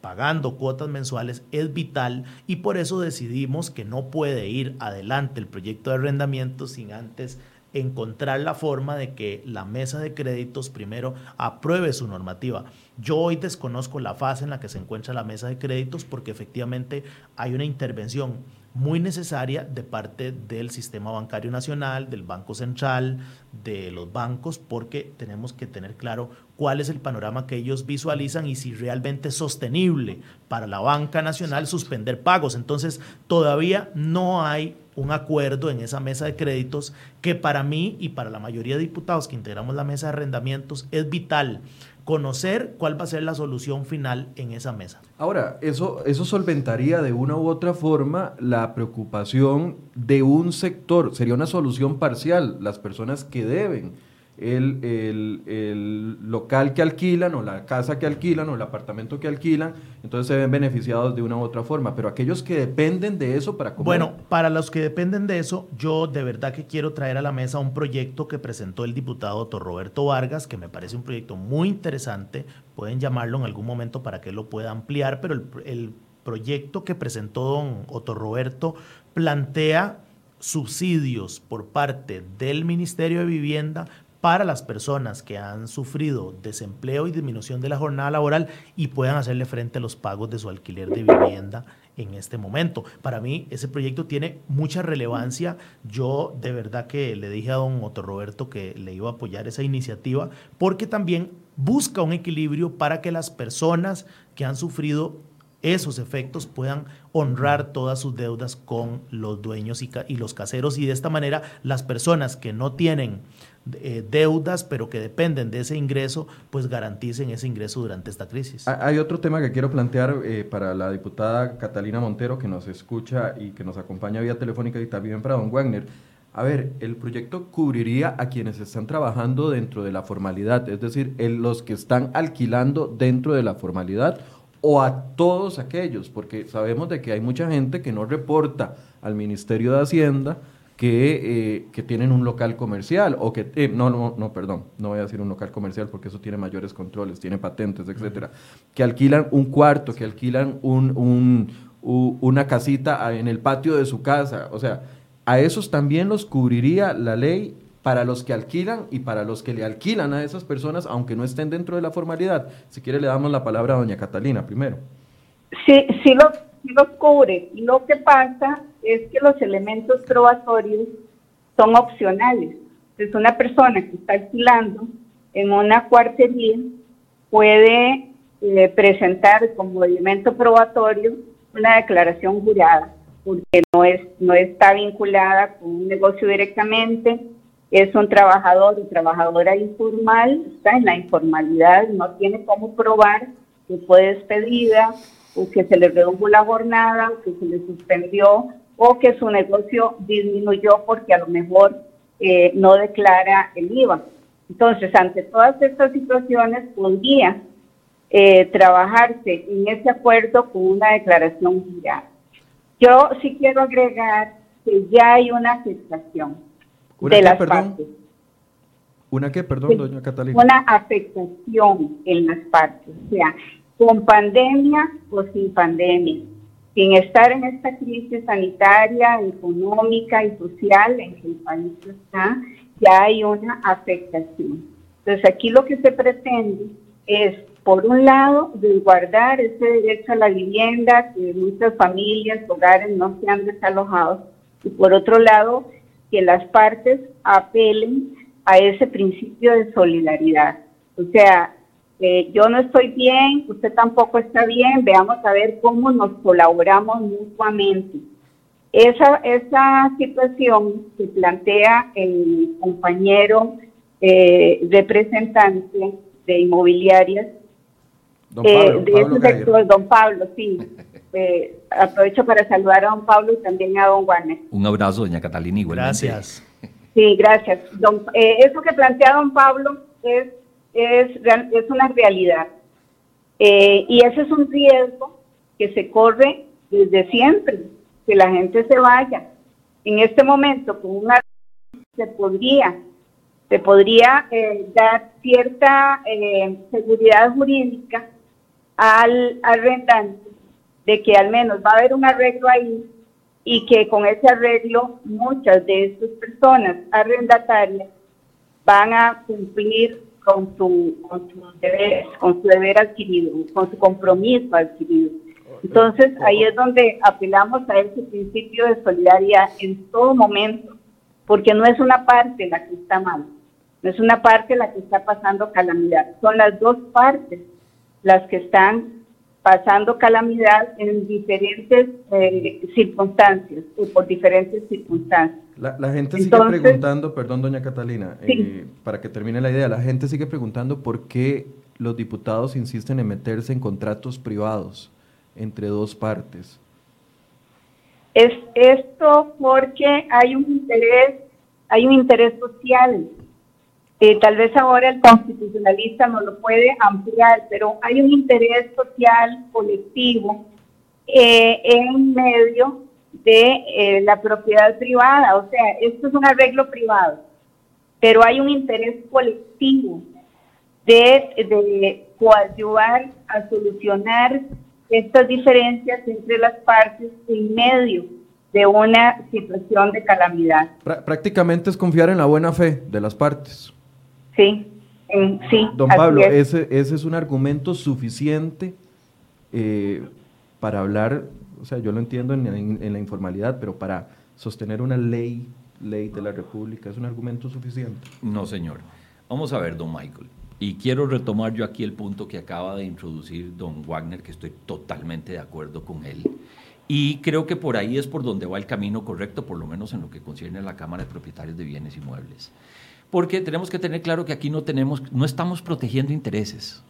Speaker 2: pagando cuotas mensuales es vital y por eso decidimos que no puede ir adelante el proyecto de arrendamiento sin antes encontrar la forma de que la mesa de créditos primero apruebe su normativa. Yo hoy desconozco la fase en la que se encuentra la mesa de créditos porque efectivamente hay una intervención muy necesaria de parte del sistema bancario nacional, del Banco Central, de los bancos, porque tenemos que tener claro cuál es el panorama que ellos visualizan y si realmente es sostenible para la banca nacional suspender pagos. Entonces, todavía no hay un acuerdo en esa mesa de créditos que para mí y para la mayoría de diputados que integramos la mesa de arrendamientos es vital conocer cuál va a ser la solución final en esa mesa.
Speaker 1: Ahora, eso, eso solventaría de una u otra forma la preocupación de un sector, sería una solución parcial, las personas que deben el, el, local que alquilan o la casa que alquilan o el apartamento que alquilan, entonces se ven beneficiados de una u otra forma. Pero aquellos que dependen de eso para comer...
Speaker 2: Bueno, para los que dependen de eso, yo de verdad que quiero traer a la mesa un proyecto que presentó el diputado doctor Roberto Vargas, que me parece un proyecto muy interesante. Pueden llamarlo en algún momento para que lo pueda ampliar, pero el, el proyecto que presentó don Otto Roberto plantea subsidios por parte del Ministerio de Vivienda para las personas que han sufrido desempleo y disminución de la jornada laboral y puedan hacerle frente a los pagos de su alquiler de vivienda en este momento. Para mí ese proyecto tiene mucha relevancia. Yo de verdad que le dije a don Otto Roberto que le iba a apoyar esa iniciativa porque también busca un equilibrio para que las personas que han sufrido esos efectos puedan honrar todas sus deudas con los dueños y, y los caseros y de esta manera las personas que no tienen eh, deudas, pero que dependen de ese ingreso, pues garanticen ese ingreso durante esta crisis.
Speaker 1: Hay otro tema que quiero plantear eh, para la diputada Catalina Montero, que nos escucha y que nos acompaña vía telefónica, y también para don Wagner. A ver, el proyecto cubriría a quienes están trabajando dentro de la formalidad, es decir, los que están alquilando dentro de la formalidad o a todos aquellos, porque sabemos de que hay mucha gente que no reporta al Ministerio de Hacienda que, eh, que, tienen un local comercial o que, eh, no, no, no, perdón, no voy a decir un local comercial porque eso tiene mayores controles, tiene patentes, etcétera, que alquilan un cuarto, que alquilan un, un, una casita en el patio de su casa, o sea, a esos también los cubriría la ley para los que alquilan y para los que le alquilan a esas personas, aunque no estén dentro de la formalidad. Si quiere le damos la palabra a doña Catalina primero.
Speaker 4: Sí, sí lo, sí lo cubre. Lo que pasa es que los elementos probatorios son opcionales. Entonces, una persona que está alquilando en una cuartería puede eh, presentar como elemento probatorio una declaración jurada, porque no, es, no está vinculada con un negocio directamente, es un trabajador o trabajadora informal, está en la informalidad, no tiene cómo probar que fue despedida o que se le redujo la jornada o que se le suspendió o que su negocio disminuyó porque a lo mejor eh, no declara el IVA. Entonces, ante todas estas situaciones, podría eh, trabajarse en ese acuerdo con una declaración jurada. Yo sí quiero agregar que ya hay una aceptación de las partes.
Speaker 1: ¿Una qué, perdón, doña Catalina?
Speaker 4: Una afectación en las partes. O sea, con pandemia o sin pandemia, sin estar en esta crisis sanitaria, económica y social en que el país está, ya hay una afectación. Entonces aquí lo que se pretende es, por un lado, resguardar ese derecho a la vivienda, que muchas familias, hogares no sean desalojados, y por otro lado, que las partes apelen a ese principio de solidaridad. O sea, eh, yo no estoy bien, usted tampoco está bien, veamos a ver cómo nos colaboramos mutuamente. Esa, esa situación que plantea el compañero eh, representante de inmobiliarias, don eh, Pablo, de ese sector, don Pablo, sí. [LAUGHS] Eh, aprovecho para saludar a don Pablo y también a don Warner.
Speaker 3: Un abrazo, doña Catalina, igualmente.
Speaker 2: Gracias.
Speaker 4: Sí, gracias. Don, eso que plantea don Pablo es, es, es una realidad. y ese es un riesgo que se corre desde siempre, que la gente se vaya. En este momento, con una se podría se podría eh, dar cierta eh, seguridad jurídica al arrendante de que al menos va a haber un arreglo ahí y que con ese arreglo muchas de estas personas arrendatarias van a cumplir con su, con su deber, con su deber adquirido, con su compromiso adquirido. Entonces ahí es donde apelamos a ese principio de solidaridad en todo momento, porque no es una parte la que está mal, no es una parte la que está pasando calamidad, son las dos partes las que están pasando calamidad en diferentes eh, circunstancias o por diferentes circunstancias.
Speaker 1: La, gente sigue preguntando, perdón, doña Catalina, eh, para que termine la idea, la gente sigue preguntando por qué los diputados insisten en meterse en contratos privados entre dos partes.
Speaker 4: Es esto porque hay un interés, hay un interés social eh, tal vez ahora el constitucionalista no lo puede ampliar, pero hay un interés social colectivo eh, en medio de eh, la propiedad privada. O sea, esto es un arreglo privado, pero hay un interés colectivo de, de coadyuvar a solucionar estas diferencias entre las partes en medio de una situación de calamidad.
Speaker 1: Prácticamente es confiar en la buena fe de las partes.
Speaker 4: Sí, sí.
Speaker 1: Don Pablo, ese, ese es un argumento suficiente eh, para hablar, o sea, yo lo entiendo en, la informalidad, pero para sostener una ley, ley de la República, ¿es un argumento suficiente?
Speaker 3: No, señor. Vamos a ver, don Michael. Y quiero retomar yo aquí el punto que acaba de introducir don Wagner, que estoy totalmente de acuerdo con él. Y creo que por ahí es por donde va el camino correcto, por lo menos en lo que concierne a la Cámara de Propietarios de Bienes Inmuebles porque tenemos que tener claro que aquí no tenemos, no estamos protegiendo intereses,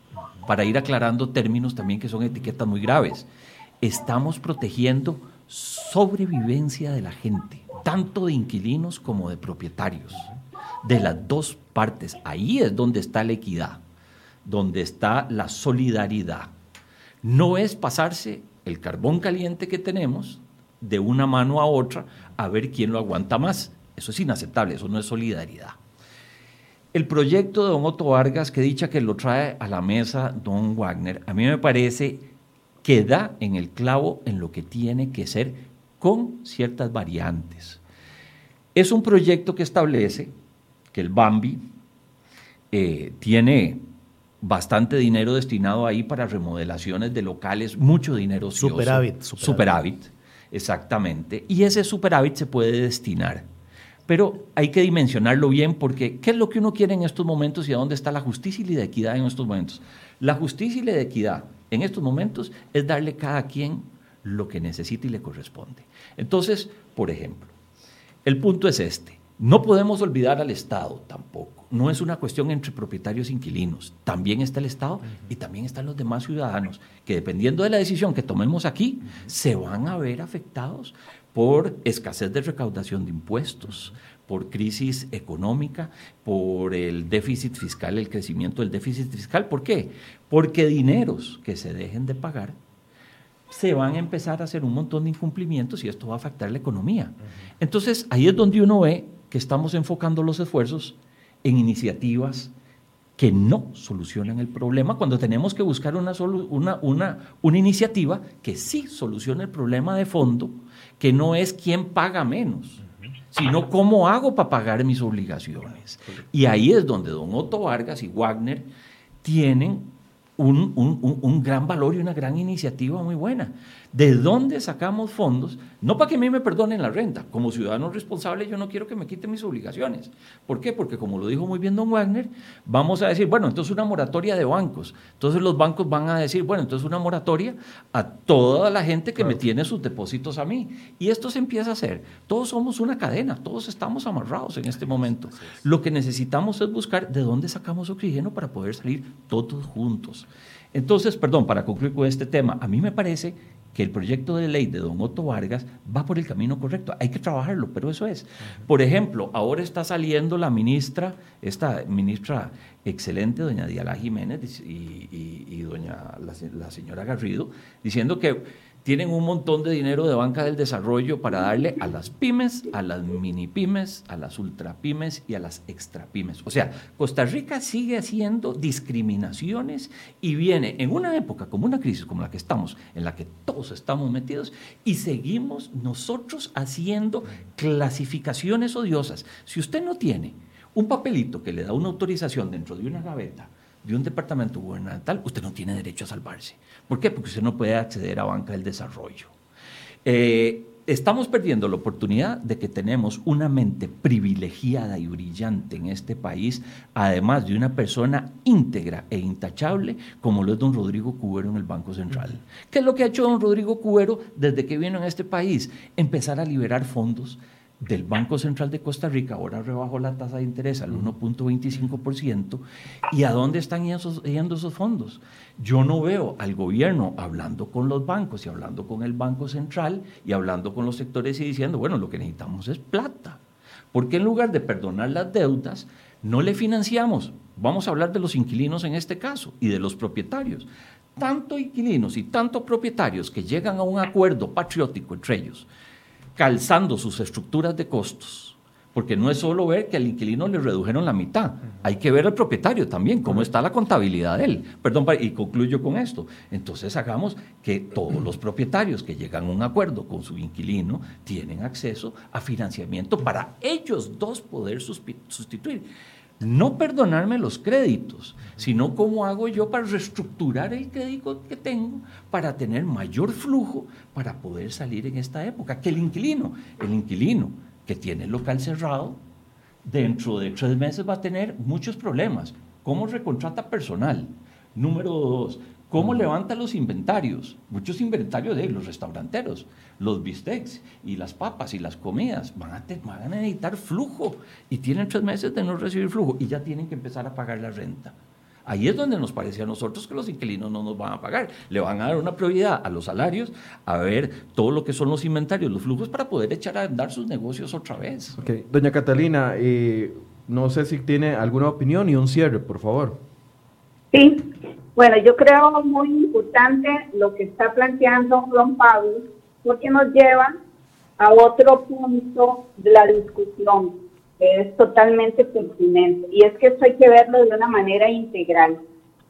Speaker 3: para ir aclarando términos también que son etiquetas muy graves. Estamos protegiendo sobrevivencia de la gente, tanto de inquilinos como de propietarios, de las dos partes. Ahí es donde está la equidad, donde está la solidaridad. No es pasarse el carbón caliente que tenemos de una mano a otra a ver quién lo aguanta más. Eso es inaceptable, eso no es solidaridad. El proyecto de don Otto Vargas, que dicha que lo trae a la mesa don Wagner, a mí me parece que da en el clavo en lo que tiene que ser con ciertas variantes. Es un proyecto que establece que el Bambi eh, tiene bastante dinero destinado ahí para remodelaciones de locales, mucho dinero.
Speaker 2: Superávit,
Speaker 3: superávit. Superávit, exactamente. Y ese superávit se puede destinar pero hay que dimensionarlo bien porque ¿qué es lo que uno quiere en estos momentos y a dónde está la justicia y la equidad en estos momentos? La justicia y la equidad en estos momentos es darle cada quien lo que necesita y le corresponde. Entonces, por ejemplo, el punto es este. No podemos olvidar al Estado tampoco. No es una cuestión entre propietarios e inquilinos. También está el Estado y también están los demás ciudadanos que dependiendo de la decisión que tomemos aquí, se van a ver afectados por escasez de recaudación de impuestos, por crisis económica, por el déficit fiscal, el crecimiento del déficit fiscal. ¿Por qué? Porque dineros que se dejen de pagar se van a empezar a hacer un montón de incumplimientos y esto va a afectar la economía. Entonces, ahí es donde uno ve que estamos enfocando los esfuerzos en iniciativas que no solucionan el problema cuando tenemos que buscar una, una, una, una iniciativa que sí solucione el problema de fondo, que no es quién paga menos sino cómo hago para pagar mis obligaciones. Y ahí es donde don Otto Vargas y Wagner tienen un, un, gran valor y una gran iniciativa muy buena. ¿De dónde sacamos fondos? No para que a mí me perdonen la renta. Como ciudadano responsable yo no quiero que me quiten mis obligaciones. ¿Por qué? Porque como lo dijo muy bien don Wagner, vamos a decir, bueno, entonces una moratoria de bancos. Entonces los bancos van a decir, bueno, entonces una moratoria a toda la gente que me tiene sus depósitos a mí. Y esto se empieza a hacer. Todos somos una cadena, todos estamos amarrados en este momento. Lo que necesitamos es buscar de dónde sacamos oxígeno para poder salir todos juntos. Entonces, perdón, para concluir con este tema, a mí me parece que el proyecto de ley de don Otto Vargas va por el camino correcto. Hay que trabajarlo, pero eso es. Por ejemplo, ahora está saliendo la ministra, esta ministra excelente, doña Diala Jiménez y, doña la señora Garrido, diciendo que tienen un montón de dinero de banca del desarrollo para darle a las pymes, a las mini pymes, a las ultra pymes y a las extra pymes. O sea, Costa Rica sigue haciendo discriminaciones y viene en una época como una crisis como la que estamos, en la que todos estamos metidos y seguimos nosotros haciendo clasificaciones odiosas. Si usted no tiene un papelito que le da una autorización dentro de una gaveta, de un departamento gubernamental, usted no tiene derecho a salvarse. ¿Por qué? Porque usted no puede acceder a banca del desarrollo. Eh, estamos perdiendo la oportunidad de que tenemos una mente privilegiada y brillante en este país, además de una persona íntegra e intachable como lo es don Rodrigo Cubero en el Banco Central. ¿Qué es lo que ha hecho don Rodrigo Cubero desde que vino en este país? Empezar a liberar fondos del Banco Central de Costa Rica, ahora rebajó la tasa de interés al 1.25%, ¿y a dónde están yendo esos fondos? Yo no veo al gobierno hablando con los bancos y hablando con el Banco Central y hablando con los sectores y diciendo, bueno, lo que necesitamos es plata. Porque en lugar de perdonar las deudas, no le financiamos. Vamos a hablar de los inquilinos en este caso y de los propietarios. Tanto inquilinos y tanto propietarios que llegan a un acuerdo patriótico entre ellos calzando sus estructuras de costos. Porque no es solo ver que al inquilino le redujeron la mitad, hay que ver al propietario también, cómo está la contabilidad de él. Perdón, y concluyo con esto. Entonces hagamos que todos los propietarios que llegan a un acuerdo con su inquilino tienen acceso a financiamiento para ellos dos poder sustituir no perdonarme los créditos, sino cómo hago yo para reestructurar el crédito que tengo para tener mayor flujo para poder salir en esta época. Que el inquilino, el inquilino que tiene el local cerrado, dentro de tres meses va a tener muchos problemas. ¿Cómo recontrata personal? Número dos, ¿Cómo levanta los inventarios? Muchos inventarios de los restauranteros, los bistecs y las papas y las comidas van a, van a necesitar flujo y tienen tres meses de no recibir flujo y ya tienen que empezar a pagar la renta. Ahí es donde nos parece a nosotros que los inquilinos no nos van a pagar. Le van a dar una prioridad a los salarios, a ver todo lo que son los inventarios, los flujos para poder echar a andar sus negocios otra vez.
Speaker 1: Ok, doña Catalina, eh, no sé si tiene alguna opinión y un cierre, por favor.
Speaker 4: Sí, bueno, yo creo muy importante lo que está planteando don Pablo, porque nos lleva a otro punto de la discusión, que es totalmente pertinente, y es que esto hay que verlo de una manera integral.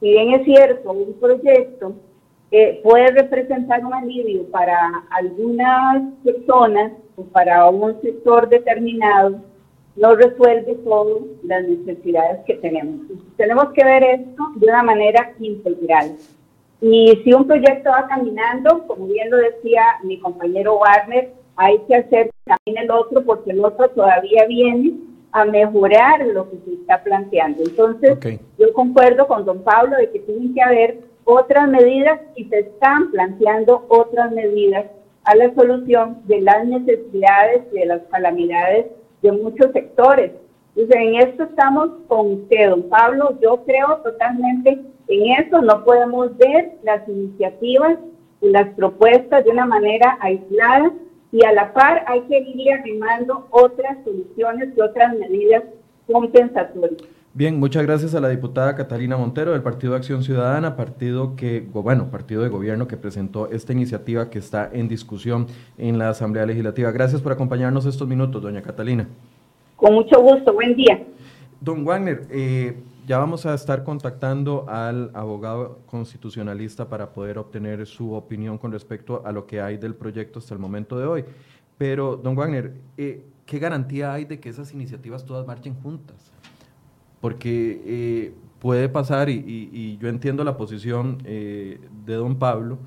Speaker 4: Si bien es cierto, un proyecto puede representar un alivio para algunas personas o para un sector determinado, no resuelve todas las necesidades que tenemos. tenemos que ver esto de una manera integral. Y si un proyecto va caminando, como bien lo decía mi compañero Warner, hay que hacer también el otro porque el otro todavía viene a mejorar lo que se está planteando. Entonces, yo concuerdo con don Pablo de que tienen que haber otras medidas y se están planteando otras medidas a la solución de las necesidades y de las calamidades de muchos sectores. Entonces, en esto estamos con usted, don Pablo. Yo creo totalmente en eso. No podemos ver las iniciativas y las propuestas de una manera aislada y a la par hay que ir animando otras soluciones y otras medidas compensatorias.
Speaker 1: Bien, muchas gracias a la diputada Catalina Montero del Partido de Acción Ciudadana, partido que, bueno, partido de gobierno que presentó esta iniciativa que está en discusión en la Asamblea Legislativa. Gracias por acompañarnos estos minutos, doña Catalina.
Speaker 4: Con mucho gusto, buen día.
Speaker 1: don Wagner, eh, ya vamos a estar contactando al abogado constitucionalista para poder obtener su opinión con respecto a lo que hay del proyecto hasta el momento de hoy. Pero, don Wagner, eh, ¿qué garantía hay de que esas iniciativas todas marchen juntas? Porque eh, puede pasar, y, yo entiendo la posición de don Pablo,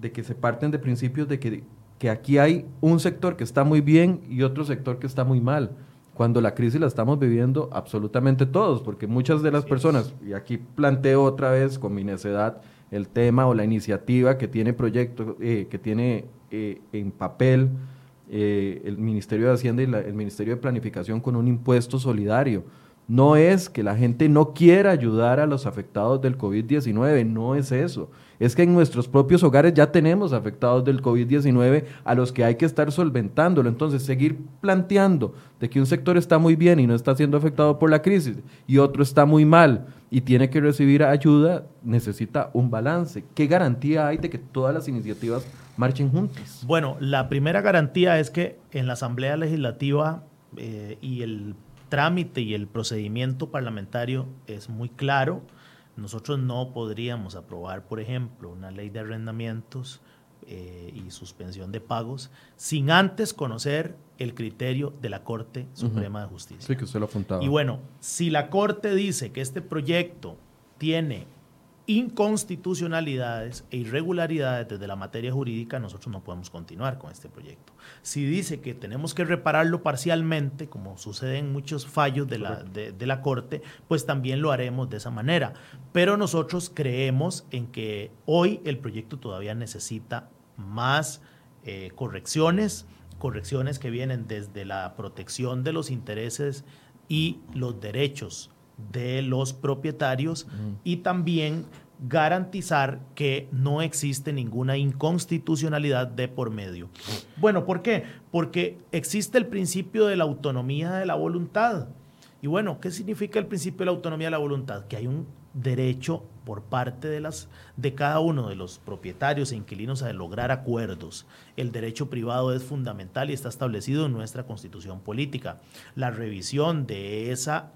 Speaker 1: de que se parten de principios de que, que aquí hay un sector que está muy bien y otro sector que está muy mal cuando la crisis la estamos viviendo absolutamente todos, porque muchas de las personas, y aquí planteo otra vez con mi necedad el tema o la iniciativa que tiene proyecto, eh, que tiene eh, en papel eh, el Ministerio de Hacienda y el Ministerio de Planificación con un impuesto solidario. No es que la gente no quiera ayudar a los afectados del COVID-19, no es eso es que en nuestros propios hogares ya tenemos afectados del COVID-19 a los que hay que estar solventándolo. Entonces, seguir planteando de que un sector está muy bien y no está siendo afectado por la crisis y otro está muy mal y tiene que recibir ayuda, necesita un balance. ¿Qué garantía hay de que todas las iniciativas marchen juntas?
Speaker 2: Bueno, la primera garantía es que en la Asamblea Legislativa eh, y el trámite y el procedimiento parlamentario es muy claro nosotros no podríamos aprobar, por ejemplo, una ley de arrendamientos eh, y suspensión de pagos sin antes conocer el criterio de la Corte Suprema de Justicia.
Speaker 1: Sí, que usted lo apuntaba.
Speaker 2: Y bueno, si la Corte dice que este proyecto tiene inconstitucionalidades e irregularidades desde la materia jurídica, nosotros no podemos continuar con este proyecto. Si dice que tenemos que repararlo parcialmente, como sucede en muchos fallos de la, de, la Corte, pues también lo haremos de esa manera. Pero nosotros creemos en que hoy el proyecto todavía necesita más eh, correcciones, correcciones que vienen desde la protección de los intereses y los derechos de los propietarios y también garantizar que no existe ninguna inconstitucionalidad de por medio. Bueno, ¿por qué? Porque existe el principio de la autonomía de la voluntad. Y bueno, ¿qué significa el principio de la autonomía de la voluntad? Que hay un derecho por parte de, las, de cada uno de los propietarios e inquilinos a lograr acuerdos. El derecho privado es fundamental y está establecido en nuestra constitución política. La revisión de esa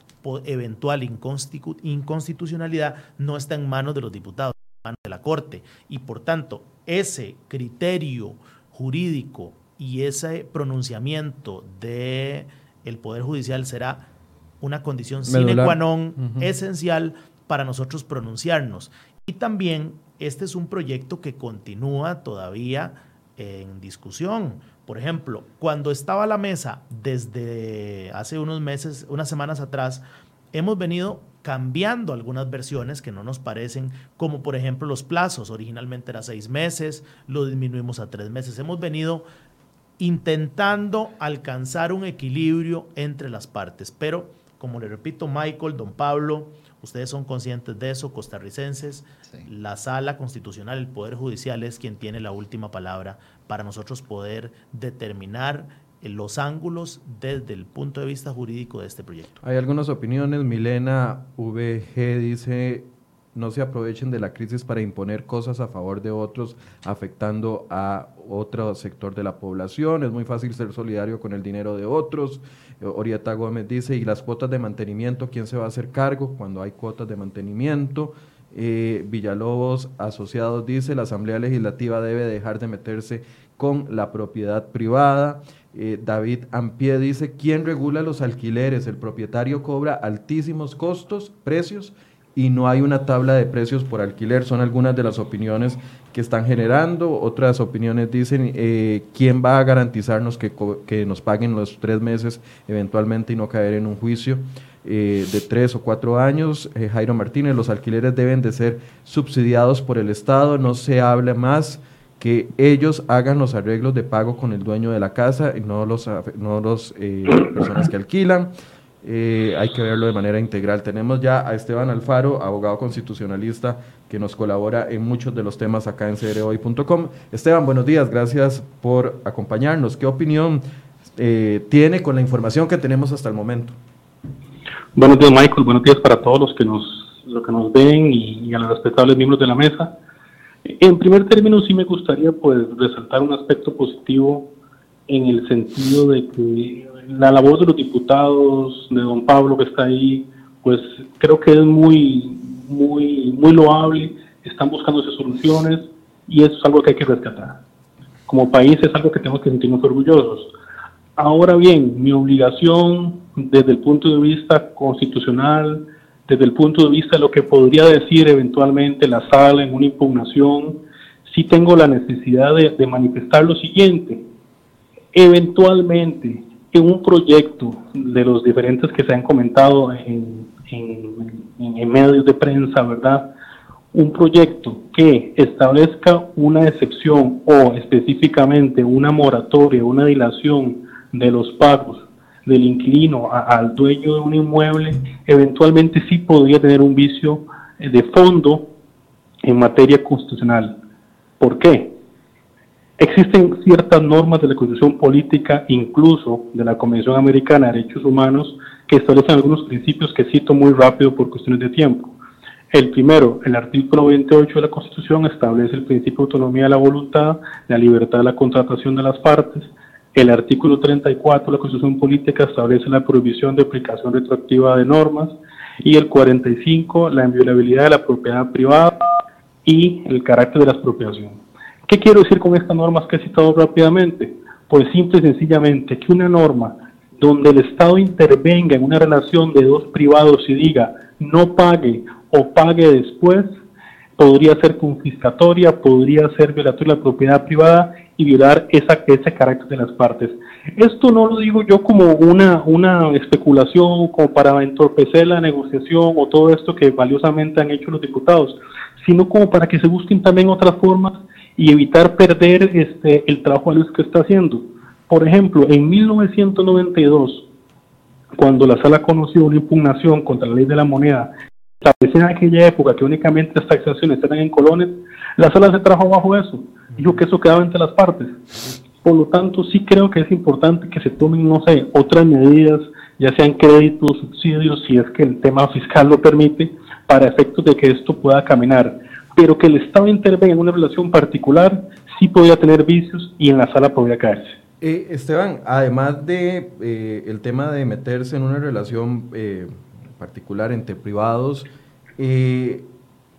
Speaker 2: eventual inconstitucionalidad no está en manos de los diputados, en manos de la Corte. Y por tanto, ese criterio jurídico y ese pronunciamiento del el Poder Judicial será una condición sine qua non esencial para nosotros pronunciarnos. Y también este es un proyecto que continúa todavía en discusión. Por ejemplo, cuando estaba la mesa desde hace unos meses, unas semanas atrás, hemos venido cambiando algunas versiones que no nos parecen, como por ejemplo los plazos. Originalmente era seis meses, lo disminuimos a tres meses. Hemos venido intentando alcanzar un equilibrio entre las partes, pero como le repito, Michael, don Pablo, ustedes son conscientes de eso, costarricenses, la sala constitucional, el Poder Judicial es quien tiene la última palabra para nosotros poder determinar los ángulos desde el punto de vista jurídico de este proyecto.
Speaker 1: Hay algunas opiniones. Milena VG dice, no se aprovechen de la crisis para imponer cosas a favor de otros, afectando a otro sector de la población. Es muy fácil ser solidario con el dinero de otros. Orieta Gómez dice, ¿y las cuotas de mantenimiento? ¿Quién se va a hacer cargo cuando hay cuotas de mantenimiento? Eh, Villalobos Asociados dice, la Asamblea Legislativa debe dejar de meterse con la propiedad privada. Eh, David Ampie dice, ¿quién regula los alquileres? El propietario cobra altísimos costos, precios, y no hay una tabla de precios por alquiler. Son algunas de las opiniones que están generando. Otras opiniones dicen, eh, ¿quién va a garantizarnos que, que, nos paguen los tres meses eventualmente y no caer en un juicio? Eh, de tres o cuatro años. Jairo Martínez, los alquileres deben de ser subsidiados por el Estado, no se habla más que ellos hagan los arreglos de pago con el dueño de la casa y no los, no los eh, personas que alquilan. Eh, hay que verlo de manera integral. Tenemos ya a Esteban Alfaro, abogado constitucionalista, que nos colabora en muchos de los temas acá en crhoy.com. Esteban, buenos días, gracias por acompañarnos. ¿Qué opinión eh, tiene con la información que tenemos hasta el momento?
Speaker 5: Buenos días, Michael. Buenos días para todos los que nos, los que nos ven y a los respetables miembros de la mesa. En primer término, sí me gustaría pues resaltar un aspecto positivo en el sentido de que la labor de los diputados, de don Pablo que está ahí, pues creo que es muy, muy, muy loable, están buscándose soluciones y eso es algo que hay que rescatar. Como país es algo que tenemos que sentirnos orgullosos. Ahora bien, mi obligación desde el punto de vista constitucional, desde el punto de vista de lo que podría decir eventualmente la sala en una impugnación, sí tengo la necesidad de, manifestar lo siguiente. Eventualmente, en un proyecto de los diferentes que se han comentado en, en medios de prensa, ¿verdad? Un proyecto que establezca una excepción o específicamente una moratoria, una dilación de los pagos del inquilino al dueño de un inmueble, eventualmente sí podría tener un vicio eh, de fondo en materia constitucional. ¿Por qué? Existen ciertas normas de la Constitución Política, incluso de la Convención Americana de Derechos Humanos, que establecen algunos principios que cito muy rápido por cuestiones de tiempo. El primero, el artículo 28 de la Constitución establece el principio de autonomía de la voluntad, la libertad de la contratación de las partes, el artículo 34 de la Constitución Política establece la prohibición de aplicación retroactiva de normas y el 45 la inviolabilidad de la propiedad privada y el carácter de la expropiación. ¿Qué quiero decir con estas normas que he citado rápidamente? Pues simple y sencillamente que una norma donde el Estado intervenga en una relación de dos privados y diga no pague o pague después, podría ser confiscatoria, podría ser violatoria de la propiedad privada y violar esa, ese carácter de las partes. Esto no lo digo yo como una, una especulación, como para entorpecer la negociación o todo esto que valiosamente han hecho los diputados, sino como para que se busquen también otras formas y evitar perder este, el trabajo a que está haciendo. Por ejemplo, en 1992, cuando la sala conoció una impugnación contra la ley de la moneda, establecida en aquella época que únicamente las taxaciones eran en colones, la sala se trajo bajo eso dijo que eso quedaba entre las partes. Por lo tanto, sí creo que es importante que se tomen, no sé, otras medidas, ya sean créditos, subsidios, si es que el tema fiscal lo permite, para efectos de que esto pueda caminar. Pero que el Estado intervenga en una relación particular, sí podría tener vicios y en la sala podría caerse.
Speaker 1: Eh, Esteban, además de eh, el tema de meterse en una relación eh, particular entre privados, eh,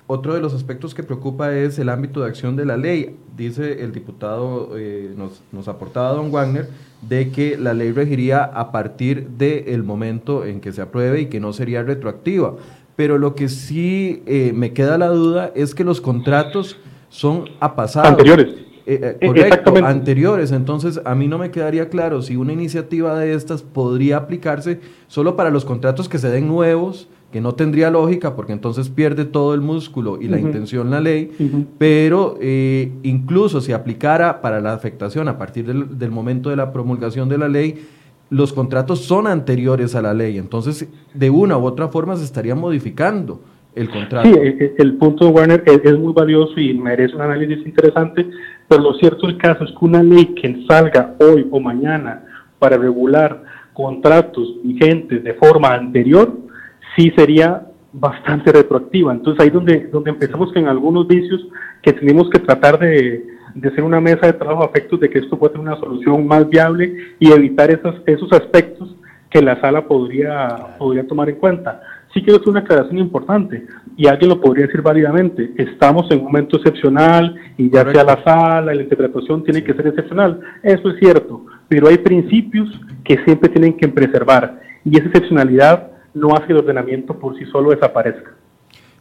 Speaker 1: otro de los aspectos que preocupa es el ámbito de acción de la ley. Dice el diputado, eh, nos, nos, aportaba don Wagner, de que la ley regiría a partir del momento en que se apruebe y que no sería retroactiva. Pero lo que sí eh, me queda la duda es que los contratos son a pasado.
Speaker 5: Anteriores.
Speaker 1: Eh, correcto, anteriores. Entonces, a mí no me quedaría claro si una iniciativa de estas podría aplicarse solo para los contratos que se den nuevos que no tendría lógica porque entonces pierde todo el músculo y la intención la ley, pero eh, incluso si aplicara para la afectación a partir del, momento de la promulgación de la ley, los contratos son anteriores a la ley, entonces de una u otra forma se estaría modificando el contrato.
Speaker 5: Sí, el, punto de Warner es, muy valioso y merece un análisis interesante, pero lo cierto del caso es que una ley que salga hoy o mañana para regular contratos vigentes de forma anterior, sí sería bastante retroactiva. Entonces ahí donde, donde empezamos con algunos vicios que tenemos que tratar de, de hacer una mesa de trabajo a efectos de que esto pueda tener una solución más viable y evitar esos, esos aspectos que la sala podría, podría tomar en cuenta. Sí quiero hacer una aclaración importante y alguien lo podría decir válidamente. Estamos en un momento excepcional y ya sea la sala, la interpretación tiene que ser excepcional. Eso es cierto, pero hay principios que siempre tienen que preservar y esa excepcionalidad no hace el ordenamiento por sí solo desaparezca.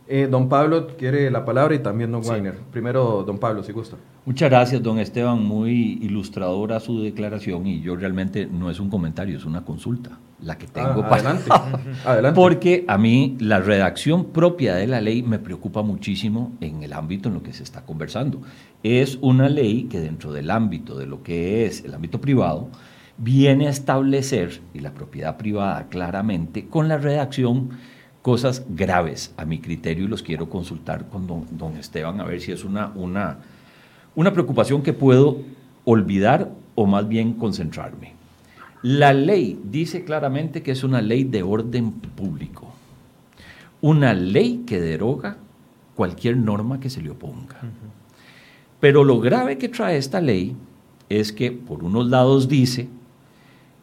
Speaker 1: Eh, don Pablo quiere la palabra y también don Wagner. Primero, don Pablo, si gusta.
Speaker 3: Muchas gracias, don Esteban. Muy ilustradora su declaración y yo realmente no es un comentario, es una consulta la que tengo
Speaker 1: ah, adelante, [LAUGHS] adelante.
Speaker 3: Porque a mí la redacción propia de la ley me preocupa muchísimo en el ámbito en lo que se está conversando. Es una ley que dentro del ámbito de lo que es el ámbito privado, viene a establecer, y la propiedad privada claramente, con la redacción, cosas graves a mi criterio y los quiero consultar con don, Esteban a ver si es una, una, una preocupación que puedo olvidar o más bien concentrarme. La ley dice claramente que es una ley de orden público, una ley que deroga cualquier norma que se le oponga. Pero lo grave que trae esta ley es que por unos lados dice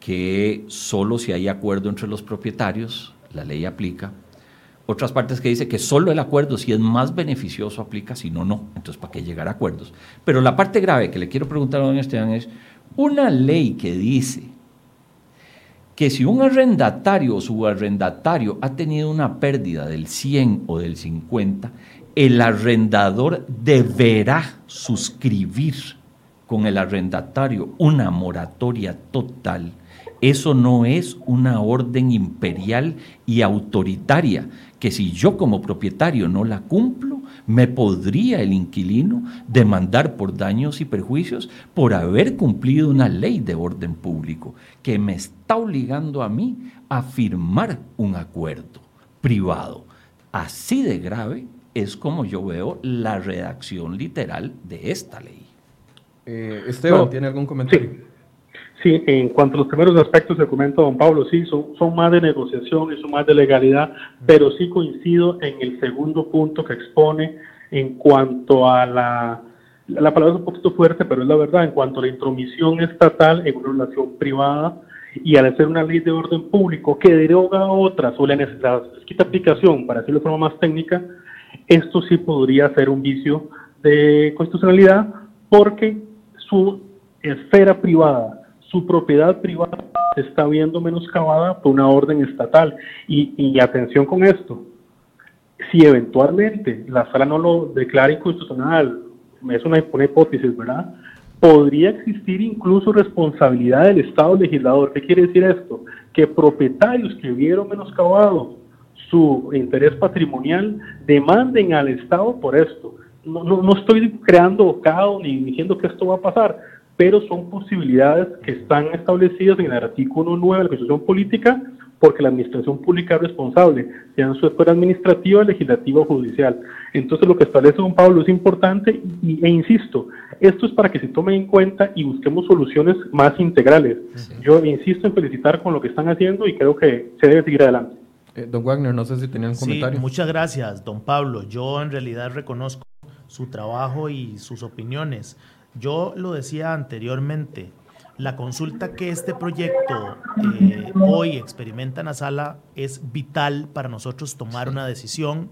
Speaker 3: que solo si hay acuerdo entre los propietarios, la ley aplica. Otras partes que dice que solo el acuerdo, si es más beneficioso, aplica, si no, no. Entonces, ¿para qué llegar a acuerdos? Pero la parte grave que le quiero preguntar a don Esteban es, una ley que dice que si un arrendatario o subarrendatario ha tenido una pérdida del 100 o del 50, el arrendador deberá suscribir con el arrendatario una moratoria total. Eso no es una orden imperial y autoritaria, que si yo como propietario no la cumplo, me podría el inquilino demandar por daños y perjuicios por haber cumplido una ley de orden público que me está obligando a mí a firmar un acuerdo privado. Así de grave es como yo veo la redacción literal de esta ley.
Speaker 1: Eh, Esteban, ¿tiene algún comentario?
Speaker 5: Sí. En cuanto a los primeros aspectos que comenta don Pablo, sí, son, más de negociación y son más de legalidad, pero sí coincido en el segundo punto que expone en cuanto a la, la palabra es un poquito fuerte, pero es la verdad, en cuanto a la intromisión estatal en una relación privada y al hacer una ley de orden público que deroga otras o la, la quita aplicación, para decirlo de forma más técnica, esto sí podría ser un vicio de constitucionalidad porque su esfera privada, su propiedad privada está viendo menoscabada por una orden estatal. Y, atención con esto, si eventualmente la sala no lo declara inconstitucional, es una, hipótesis, ¿verdad? Podría existir incluso responsabilidad del Estado legislador. ¿Qué quiere decir esto? Que propietarios que vieron menoscabado su interés patrimonial demanden al Estado por esto. No, no, estoy creando caos ni diciendo que esto va a pasar, pero son posibilidades que están establecidas en el artículo 9 de la Constitución Política porque la administración pública es responsable, sea en su esfera administrativa, legislativa o judicial. Entonces lo que establece don Pablo es importante y, e insisto, esto es para que se tome en cuenta y busquemos soluciones más integrales. Yo insisto en felicitar con lo que están haciendo y creo que se debe seguir adelante.
Speaker 1: Eh, don Wagner, no sé si tenían un comentario.
Speaker 2: Muchas gracias, don Pablo. Yo en realidad reconozco su trabajo y sus opiniones. Yo lo decía anteriormente, la consulta que este proyecto eh, hoy experimenta en la sala es vital para nosotros tomar una decisión.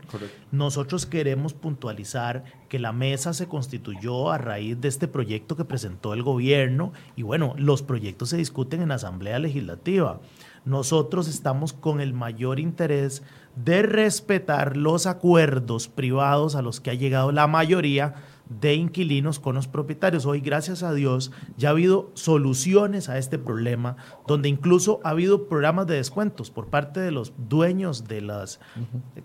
Speaker 2: Nosotros queremos puntualizar que la mesa se constituyó a raíz de este proyecto que presentó el gobierno y bueno, los proyectos se discuten en la Asamblea Legislativa. Nosotros estamos con el mayor interés de respetar los acuerdos privados a los que ha llegado la mayoría de inquilinos con los propietarios. Hoy, gracias a Dios, ya ha habido soluciones a este problema, donde incluso ha habido programas de descuentos por parte de los dueños de las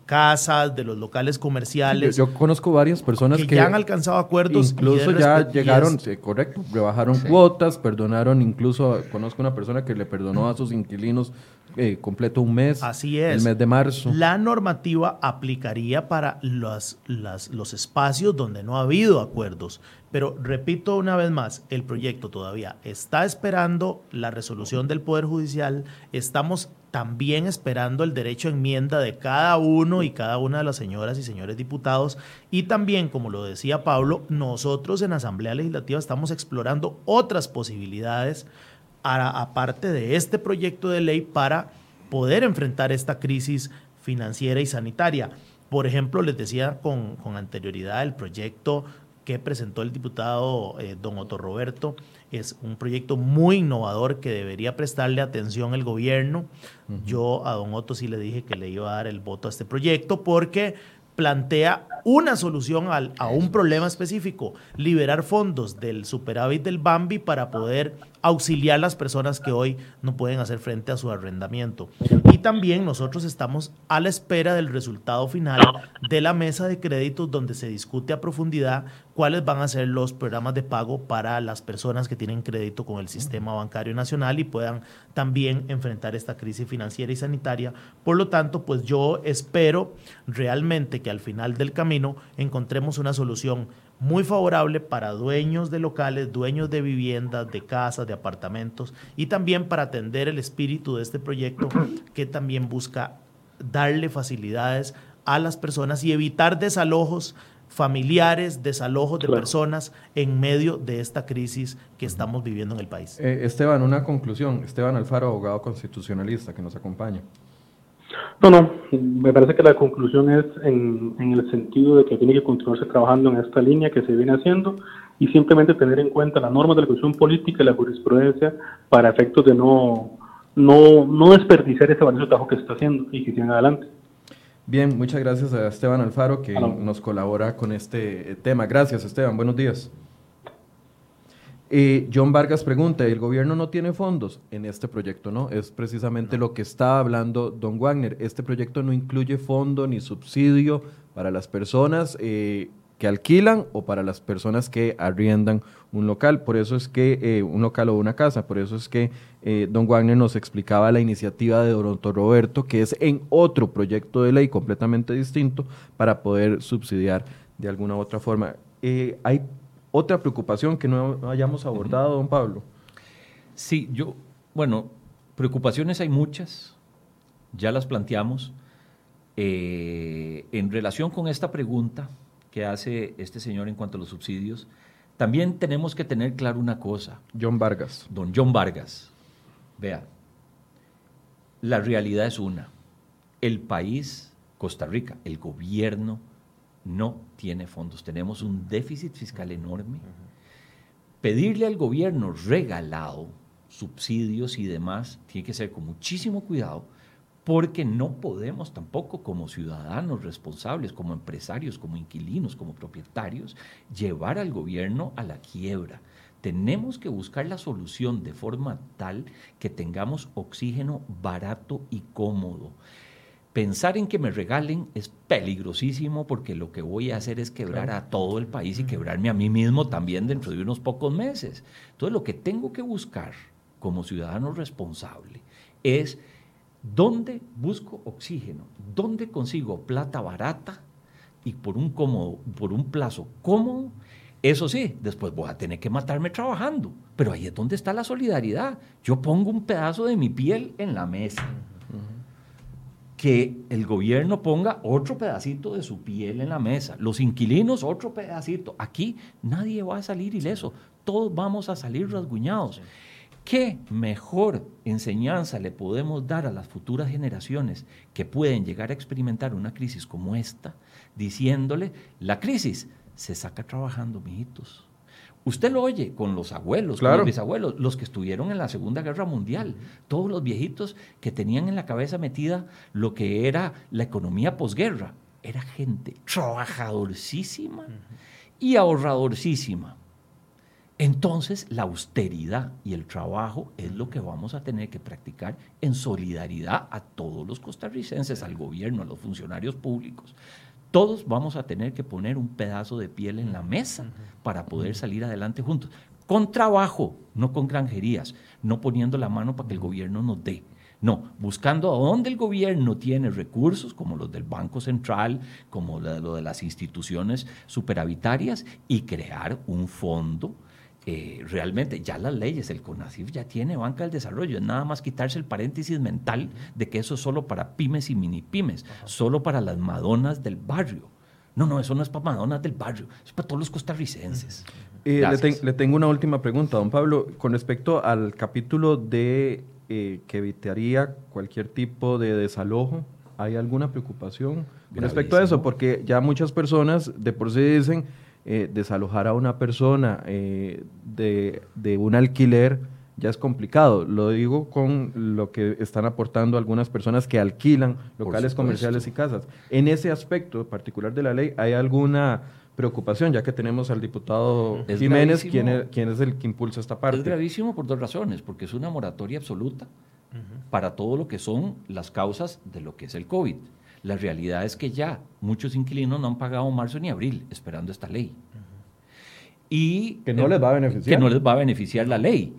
Speaker 2: casas, de los locales comerciales.
Speaker 1: Yo, conozco varias personas que,
Speaker 2: ya han alcanzado acuerdos.
Speaker 1: Incluso ya llegaron, correcto, rebajaron cuotas, perdonaron, incluso conozco una persona que le perdonó a sus inquilinos eh, completo un mes.
Speaker 2: Así es.
Speaker 1: El mes de marzo.
Speaker 2: La normativa aplicaría para los, los espacios donde no ha habido acuerdos. Pero repito una vez más, el proyecto todavía está esperando la resolución del Poder Judicial. Estamos también esperando el derecho a enmienda de cada uno y cada una de las señoras y señores diputados. Y también, como lo decía Pablo, nosotros en Asamblea Legislativa estamos explorando otras posibilidades aparte de este proyecto de ley para poder enfrentar esta crisis financiera y sanitaria. Por ejemplo, les decía con, anterioridad el proyecto que presentó el diputado eh, don Otto Roberto. Es un proyecto muy innovador que debería prestarle atención el gobierno. Yo a don Otto sí le dije que le iba a dar el voto a este proyecto porque plantea una solución a un problema específico, liberar fondos del superávit del Bambi para poder auxiliar a las personas que hoy no pueden hacer frente a su arrendamiento. Y también nosotros estamos a la espera del resultado final de la mesa de créditos donde se discute a profundidad cuáles van a ser los programas de pago para las personas que tienen crédito con el sistema bancario nacional y puedan también enfrentar esta crisis financiera y sanitaria. Por lo tanto, pues yo espero realmente que al final del camino encontremos una solución muy favorable para dueños de locales, dueños de viviendas, de casas, de apartamentos y también para atender el espíritu de este proyecto que también busca darle facilidades a las personas y evitar desalojos familiares, desalojos de personas en medio de esta crisis que estamos viviendo en el país.
Speaker 1: Eh, Esteban, una conclusión. Esteban Alfaro, abogado constitucionalista que nos acompaña.
Speaker 5: No, no, me parece que la conclusión es en, en, el sentido de que tiene que continuarse trabajando en esta línea que se viene haciendo y simplemente tener en cuenta las normas de la Constitución Política y la jurisprudencia para efectos de no, no, no desperdiciar ese valioso trabajo que se está haciendo y que sigan adelante.
Speaker 1: Bien, muchas gracias a Esteban Alfaro que nos colabora con este tema. Gracias, Esteban. Buenos días. Eh, John Vargas pregunta, ¿el gobierno no tiene fondos en este proyecto? No, es precisamente lo que está hablando don Wagner. Este proyecto no incluye fondo ni subsidio para las personas eh, que alquilan o para las personas que arriendan un local. Por eso es que, eh, un local o una casa, por eso es que eh, don Wagner nos explicaba la iniciativa de Don Roberto, que es en otro proyecto de ley completamente distinto para poder subsidiar de alguna u otra forma. Eh, ¿Hay otra preocupación que no hayamos abordado, don Pablo?
Speaker 3: Sí, yo, bueno, preocupaciones hay muchas, ya las planteamos. en relación con esta pregunta, que hace este señor en cuanto a los subsidios, también tenemos que tener claro una cosa.
Speaker 1: John Vargas.
Speaker 3: Don John Vargas. Vea, la realidad es una. El país, Costa Rica, el gobierno no tiene fondos. Tenemos un déficit fiscal enorme. Pedirle al gobierno regalado subsidios y demás tiene que ser con muchísimo cuidado porque no podemos tampoco como ciudadanos responsables, como empresarios, como inquilinos, como propietarios, llevar al gobierno a la quiebra. Tenemos que buscar la solución de forma tal que tengamos oxígeno barato y cómodo. Pensar en que me regalen es peligrosísimo porque lo que voy a hacer es quebrar a todo el país y quebrarme a mí mismo también dentro de unos pocos meses. Entonces lo que tengo que buscar como ciudadano responsable es ¿Dónde busco oxígeno? ¿Dónde consigo plata barata y por un, cómodo, por un plazo cómodo? Eso sí, después voy a tener que matarme trabajando, pero ahí es donde está la solidaridad. Yo pongo un pedazo de mi piel en la mesa. Que el gobierno ponga otro pedacito de su piel en la mesa, los inquilinos otro pedacito. Aquí nadie va a salir ileso, todos vamos a salir rasguñados. ¿Qué mejor enseñanza le podemos dar a las futuras generaciones que pueden llegar a experimentar una crisis como esta, diciéndole, la crisis se saca trabajando, mijitos? Usted lo oye con los abuelos, con los bisabuelos, los que estuvieron en la Segunda Guerra Mundial, todos los viejitos que tenían en la cabeza metida lo que era la economía posguerra. Era gente trabajadorcísima y ahorradorcísima. Entonces, la austeridad y el trabajo es lo que vamos a tener que practicar en solidaridad a todos los costarricenses, al gobierno, a los funcionarios públicos. Todos vamos a tener que poner un pedazo de piel en la mesa para poder salir adelante juntos. Con trabajo, no con granjerías, no poniendo la mano para que el gobierno nos dé. No, buscando a dónde el gobierno tiene recursos, como los del Banco Central, como lo de las instituciones superavitarias, y crear un fondo eh, realmente ya las leyes, el CONACIF ya tiene banca del desarrollo, es nada más quitarse el paréntesis mental de que eso es solo para pymes y mini pymes, solo para las madonas del barrio. No, no, eso no es para madonas del barrio, es para todos los costarricenses.
Speaker 1: Eh, le, tengo una última pregunta, don Pablo, con respecto al capítulo de eh, que evitaría cualquier tipo de desalojo. ¿Hay alguna preocupación con respecto a eso? Porque ya muchas personas de por sí dicen eh, desalojar a una persona eh, de, un alquiler ya es complicado. Lo digo con lo que están aportando algunas personas que alquilan locales comerciales y casas. En ese aspecto particular de la ley, ¿hay alguna preocupación, ya que tenemos al diputado Jiménez, quien es, el que impulsa esta parte?
Speaker 3: Es gravísimo por dos razones, porque es una moratoria absoluta para todo lo que son las causas de lo que es el COVID. La realidad es que ya muchos inquilinos no han pagado marzo ni abril esperando esta ley. Y
Speaker 1: que no les va a beneficiar.
Speaker 3: Que no les va a beneficiar la ley.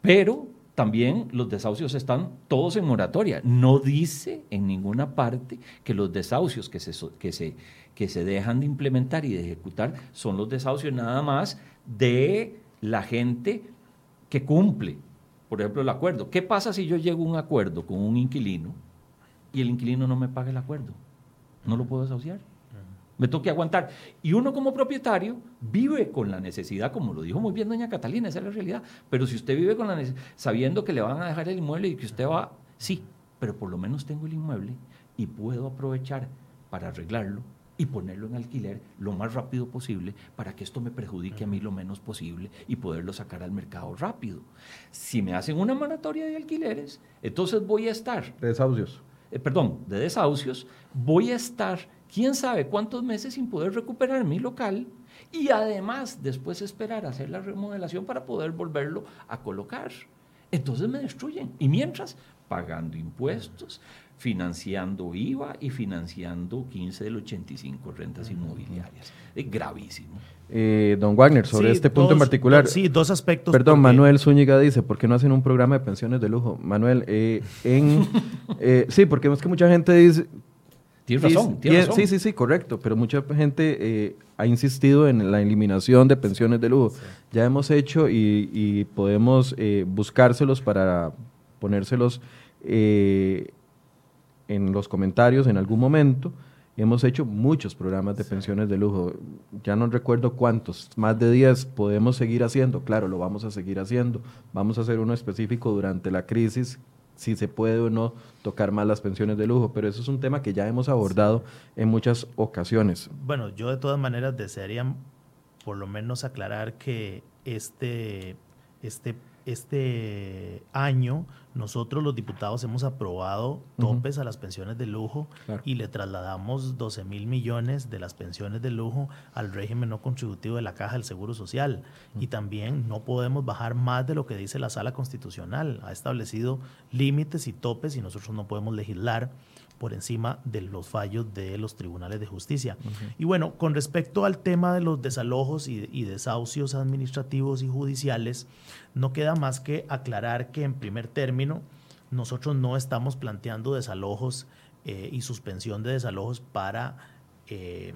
Speaker 3: Pero también los desahucios están todos en moratoria. No dice en ninguna parte que los desahucios que se, que se, que se dejan de implementar y de ejecutar son los desahucios nada más de la gente que cumple, por ejemplo, el acuerdo. ¿Qué pasa si yo llego a un acuerdo con un inquilino y el inquilino no me paga el acuerdo. No lo puedo desahuciar. me toque aguantar. Y uno como propietario vive con la necesidad, como lo dijo muy bien doña Catalina, esa es la realidad. Pero si usted vive con la necesidad, sabiendo que le van a dejar el inmueble y que usted va, sí, pero por lo menos tengo el inmueble y puedo aprovechar para arreglarlo y ponerlo en alquiler lo más rápido posible para que esto me perjudique a mí lo menos posible y poderlo sacar al mercado rápido. Si me hacen una moratoria de alquileres, entonces voy a estar...
Speaker 1: De desahucios.
Speaker 3: Eh, perdón, de desahucios, voy a estar quién sabe cuántos meses sin poder recuperar mi local y además después esperar a hacer la remodelación para poder volverlo a colocar. Entonces me destruyen. Y mientras, pagando impuestos, financiando IVA y financiando 15 del 85 rentas inmobiliarias. Es gravísimo.
Speaker 1: Eh, don Wagner, sobre este punto en particular.
Speaker 2: sí, dos aspectos.
Speaker 1: Perdón, Manuel Zúñiga dice, ¿por qué no hacen un programa de pensiones de lujo? Manuel, eh, en, [LAUGHS] eh, sí, porque es que mucha gente dice,
Speaker 3: Tienes razón, razón.
Speaker 1: Sí, sí, sí, correcto. Pero mucha gente eh, ha insistido en la eliminación de pensiones de lujo. Ya hemos hecho y, podemos eh, buscárselos para ponérselos eh, en los comentarios en algún momento. Hemos hecho muchos programas de pensiones de lujo. Ya no recuerdo cuántos, más de 10 podemos seguir haciendo. Claro, lo vamos a seguir haciendo. Vamos a hacer uno específico durante la crisis si se puede o no tocar más las pensiones de lujo, pero eso es un tema que ya hemos abordado en muchas ocasiones.
Speaker 2: Bueno, yo de todas maneras desearía por lo menos aclarar que este, este este año nosotros los diputados hemos aprobado topes a las pensiones de lujo y le trasladamos 12 mil millones de las pensiones de lujo al régimen no contributivo de la Caja del Seguro Social. Y también no podemos bajar más de lo que dice la Sala Constitucional. Ha establecido límites y topes y nosotros no podemos legislar por encima de los fallos de los tribunales de justicia. Y bueno, con respecto al tema de los desalojos y, desahucios administrativos y judiciales, no queda más que aclarar que en primer término nosotros no estamos planteando desalojos eh, y suspensión de desalojos para eh,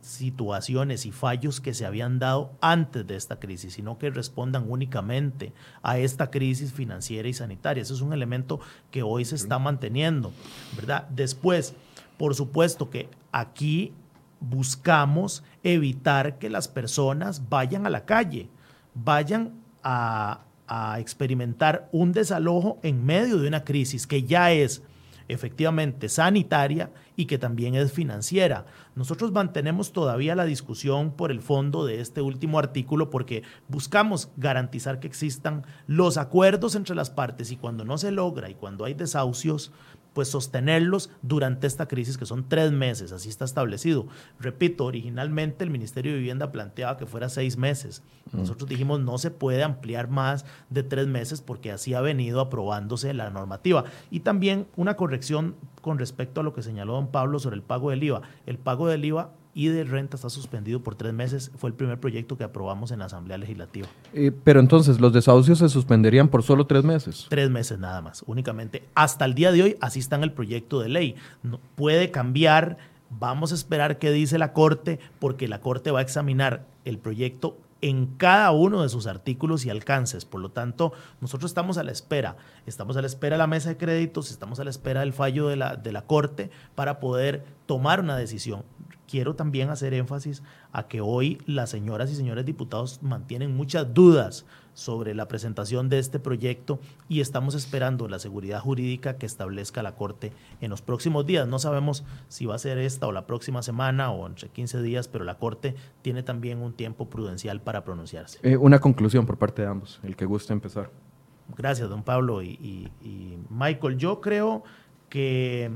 Speaker 2: situaciones y fallos que se habían dado antes de esta crisis, sino que respondan únicamente a esta crisis financiera y sanitaria. Ese es un elemento que hoy se está manteniendo, ¿verdad? Después, por supuesto que aquí buscamos evitar que las personas vayan a la calle, vayan a, a experimentar un desalojo en medio de una crisis que ya es efectivamente sanitaria y que también es financiera. Nosotros mantenemos todavía la discusión por el fondo de este último artículo porque buscamos garantizar que existan los acuerdos entre las partes y cuando no se logra y cuando hay desahucios, pues sostenerlos durante esta crisis, que son tres meses, así está establecido. Repito, originalmente el Ministerio de Vivienda planteaba que fuera seis meses. Mm. Nosotros dijimos no se puede ampliar más de tres meses porque así ha venido aprobándose la normativa. Y también una corrección con respecto a lo que señaló don Pablo sobre el pago del IVA. El pago del IVA y de renta está suspendido por tres meses. Fue el primer proyecto que aprobamos en la Asamblea Legislativa.
Speaker 1: Eh, pero entonces, ¿los desahucios se suspenderían por solo tres meses?
Speaker 2: Tres meses nada más, únicamente. Hasta el día de hoy, así está en el proyecto de ley. No, puede cambiar, vamos a esperar qué dice la Corte, porque la Corte va a examinar el proyecto en cada uno de sus artículos y alcances. Por lo tanto, nosotros estamos a la espera. Estamos a la espera de la mesa de créditos, estamos a la espera del fallo de la, de la Corte para poder tomar una decisión quiero también hacer énfasis a que hoy las señoras y señores diputados mantienen muchas dudas sobre la presentación de este proyecto y estamos esperando la seguridad jurídica que establezca la Corte en los próximos días. No sabemos si va a ser esta o la próxima semana o entre 15 días, pero la Corte tiene también un tiempo prudencial para pronunciarse.
Speaker 1: Eh, una conclusión por parte de ambos, el que guste empezar.
Speaker 2: Gracias, don Pablo y Michael. Yo creo que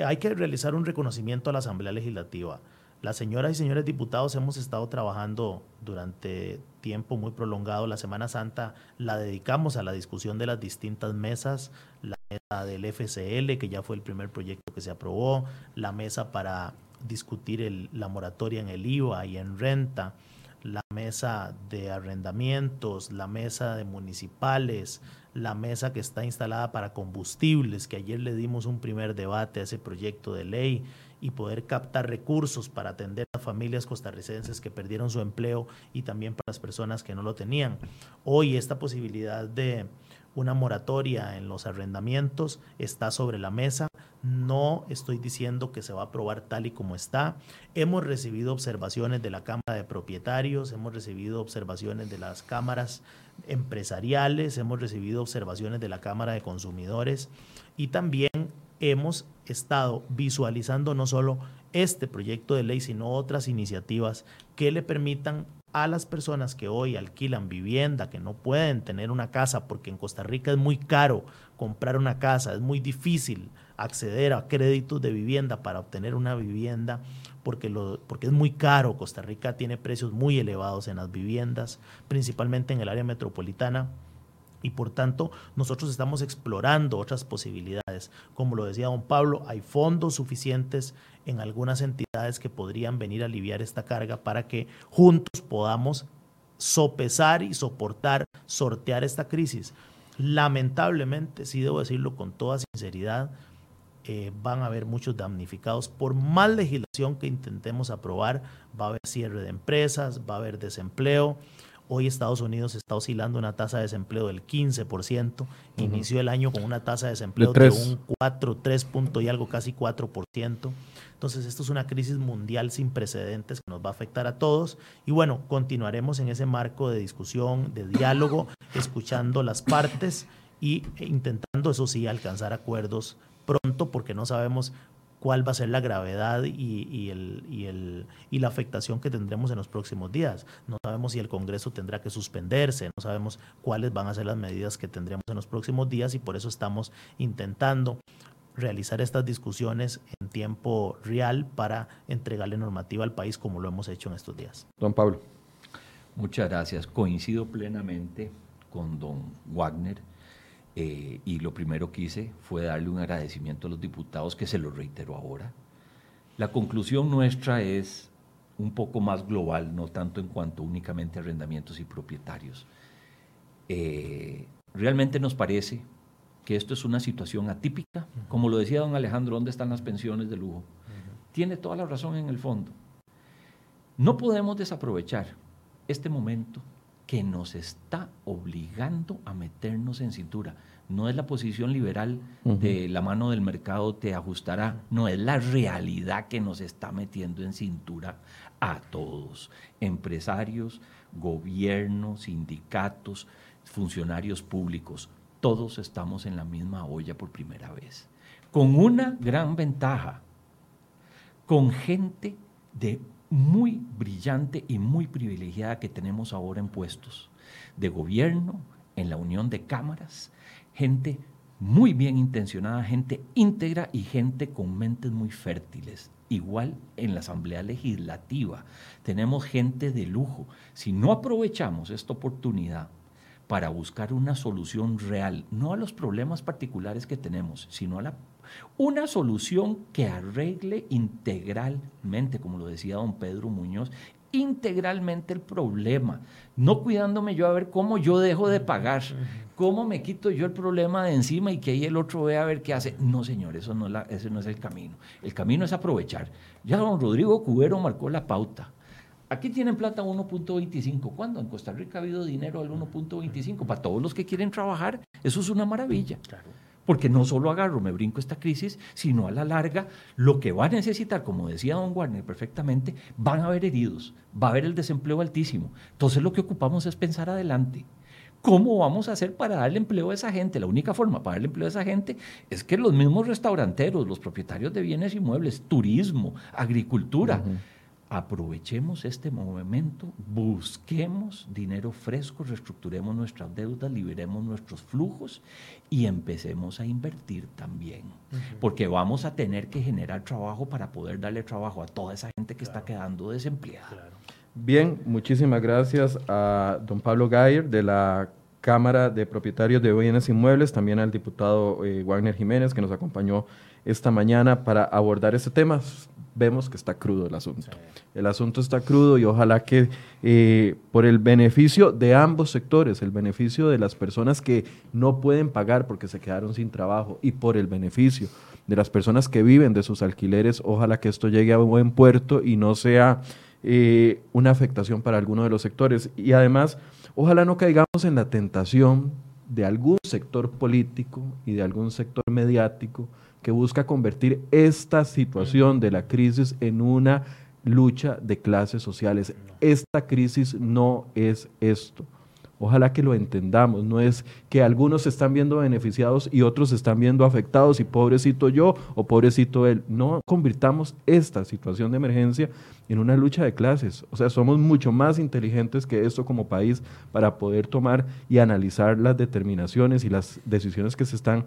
Speaker 2: hay que realizar un reconocimiento a la Asamblea Legislativa. Las señoras y señores diputados hemos estado trabajando durante tiempo muy prolongado. La Semana Santa la dedicamos a la discusión de las distintas mesas, la mesa del FCL, que ya fue el primer proyecto que se aprobó, la mesa para discutir la moratoria en el IVA y en renta, la mesa de arrendamientos, la mesa de municipales, la mesa que está instalada para combustibles, que ayer le dimos un primer debate a ese proyecto de ley y poder captar recursos para atender a familias costarricenses que perdieron su empleo y también para las personas que no lo tenían. Hoy esta posibilidad de una moratoria en los arrendamientos está sobre la mesa. No estoy diciendo que se va a aprobar tal y como está. Hemos recibido observaciones de la Cámara de Propietarios, hemos recibido observaciones de las cámaras empresariales, hemos recibido observaciones de la Cámara de Consumidores y también hemos estado visualizando no solo este proyecto de ley, sino otras iniciativas que le permitan a las personas que hoy alquilan vivienda, que no pueden tener una casa, porque en Costa Rica es muy caro comprar una casa, es muy difícil acceder a créditos de vivienda para obtener una vivienda, porque, lo, porque es muy caro. Costa Rica tiene precios muy elevados en las viviendas, principalmente en el área metropolitana y por tanto nosotros estamos explorando otras posibilidades. Como lo decía don Pablo, hay fondos suficientes en algunas entidades que podrían venir a aliviar esta carga para que juntos podamos sopesar y soportar, sortear esta crisis. Lamentablemente, sí debo decirlo con toda sinceridad, eh, van a haber muchos damnificados. Por más legislación que intentemos aprobar, va a haber cierre de empresas, va a haber desempleo, Hoy Estados Unidos está oscilando una tasa de desempleo del 15%. Inició el año con una tasa de desempleo de, un 4, 3 puntos y algo, casi 4%. Entonces, esto es una crisis mundial sin precedentes que nos va a afectar a todos. Y bueno, continuaremos en ese marco de discusión, de diálogo, escuchando las partes y e intentando, eso sí, alcanzar acuerdos pronto, porque no sabemos cuál va a ser la gravedad y, el, y, el, y, la afectación que tendremos en los próximos días. No sabemos si el Congreso tendrá que suspenderse, no sabemos cuáles van a ser las medidas que tendremos en los próximos días y por eso estamos intentando realizar estas discusiones en tiempo real para entregarle normativa al país como lo hemos hecho en estos días.
Speaker 1: Don Pablo.
Speaker 3: Muchas gracias. Coincido plenamente con don Wagner eh, y lo primero que hice fue darle un agradecimiento a los diputados, que se lo reitero ahora. La conclusión nuestra es un poco más global, no tanto en cuanto únicamente a arrendamientos y propietarios. Eh, realmente nos parece que esto es una situación atípica. Como lo decía don Alejandro, ¿dónde están las pensiones de lujo? Tiene toda la razón en el fondo. No podemos desaprovechar este momento que nos está obligando a meternos en cintura. No es la posición liberal de la mano del mercado te ajustará, no es la realidad que nos está metiendo en cintura a todos, empresarios, gobiernos, sindicatos, funcionarios públicos, todos estamos en la misma olla por primera vez, con una gran ventaja, con gente de muy brillante y muy privilegiada que tenemos ahora en puestos de gobierno, en la unión de cámaras, gente muy bien intencionada, gente íntegra y gente con mentes muy fértiles. Igual en la Asamblea Legislativa tenemos gente de lujo. Si no aprovechamos esta oportunidad para buscar una solución real, no a los problemas particulares que tenemos, sino a la una solución que arregle integralmente, como lo decía don Pedro Muñoz, integralmente el problema, no cuidándome yo a ver cómo yo dejo de pagar, cómo me quito yo el problema de encima y que ahí el otro vea a ver qué hace. No, señor, eso no, la, ese no es el camino. El camino es aprovechar. Ya don Rodrigo Cubero marcó la pauta. Aquí tienen plata 1.25. ¿Cuándo? En Costa Rica ha habido dinero al 1.25. Para todos los que quieren trabajar, eso es una maravilla. Claro porque no solo agarro, me brinco esta crisis, sino a la larga lo que va a necesitar, como decía don Warner perfectamente, van a haber heridos, va a haber el desempleo altísimo. Entonces lo que ocupamos es pensar adelante. ¿Cómo vamos a hacer para darle empleo a esa gente? La única forma para darle empleo a esa gente es que los mismos restauranteros, los propietarios de bienes inmuebles, turismo, agricultura, aprovechemos este momento, busquemos dinero fresco, reestructuremos nuestras deudas, liberemos nuestros flujos y empecemos a invertir también. Porque vamos a tener que generar trabajo para poder darle trabajo a toda esa gente que está quedando desempleada.
Speaker 1: Bien, muchísimas gracias a don Pablo Gayer de la Cámara de Propietarios de Bienes Inmuebles, también al diputado eh, Wagner Jiménez que nos acompañó esta mañana para abordar este tema vemos que está crudo el asunto. El asunto está crudo y ojalá que eh, por el beneficio de ambos sectores, el beneficio de las personas que no pueden pagar porque se quedaron sin trabajo y por el beneficio de las personas que viven de sus alquileres, ojalá que esto llegue a buen puerto y no sea eh, una afectación para alguno de los sectores. Y además, ojalá no caigamos en la tentación de algún sector político y de algún sector mediático que busca convertir esta situación de la crisis en una lucha de clases sociales. Esta crisis no es esto. Ojalá que lo entendamos. No es que algunos se están viendo beneficiados y otros se están viendo afectados y pobrecito yo o pobrecito él. No convirtamos esta situación de emergencia en una lucha de clases. O sea, somos mucho más inteligentes que esto como país para poder tomar y analizar las determinaciones y las decisiones que se están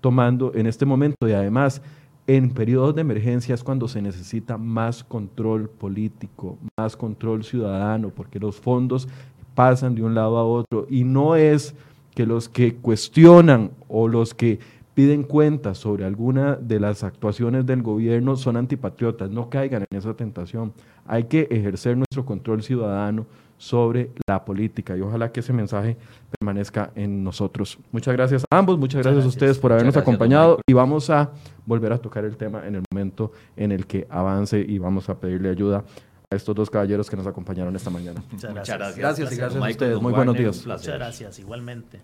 Speaker 1: tomando en este momento. Y además, en periodos de emergencia es cuando se necesita más control político, más control ciudadano, porque los fondos pasan de un lado a otro y no es que los que cuestionan o los que piden cuentas sobre alguna de las actuaciones del gobierno son antipatriotas, no caigan en esa tentación. Hay que ejercer nuestro control ciudadano sobre la política y ojalá que ese mensaje permanezca en nosotros. Muchas gracias a ambos, muchas gracias, a ustedes por habernos acompañado y vamos a volver a tocar el tema en el momento en el que avance y vamos a pedirle ayuda a estos dos caballeros que nos acompañaron esta mañana.
Speaker 2: Muchas gracias.
Speaker 1: Gracias, y gracias a ustedes. Muy buenos días.
Speaker 2: Muchas gracias, igualmente.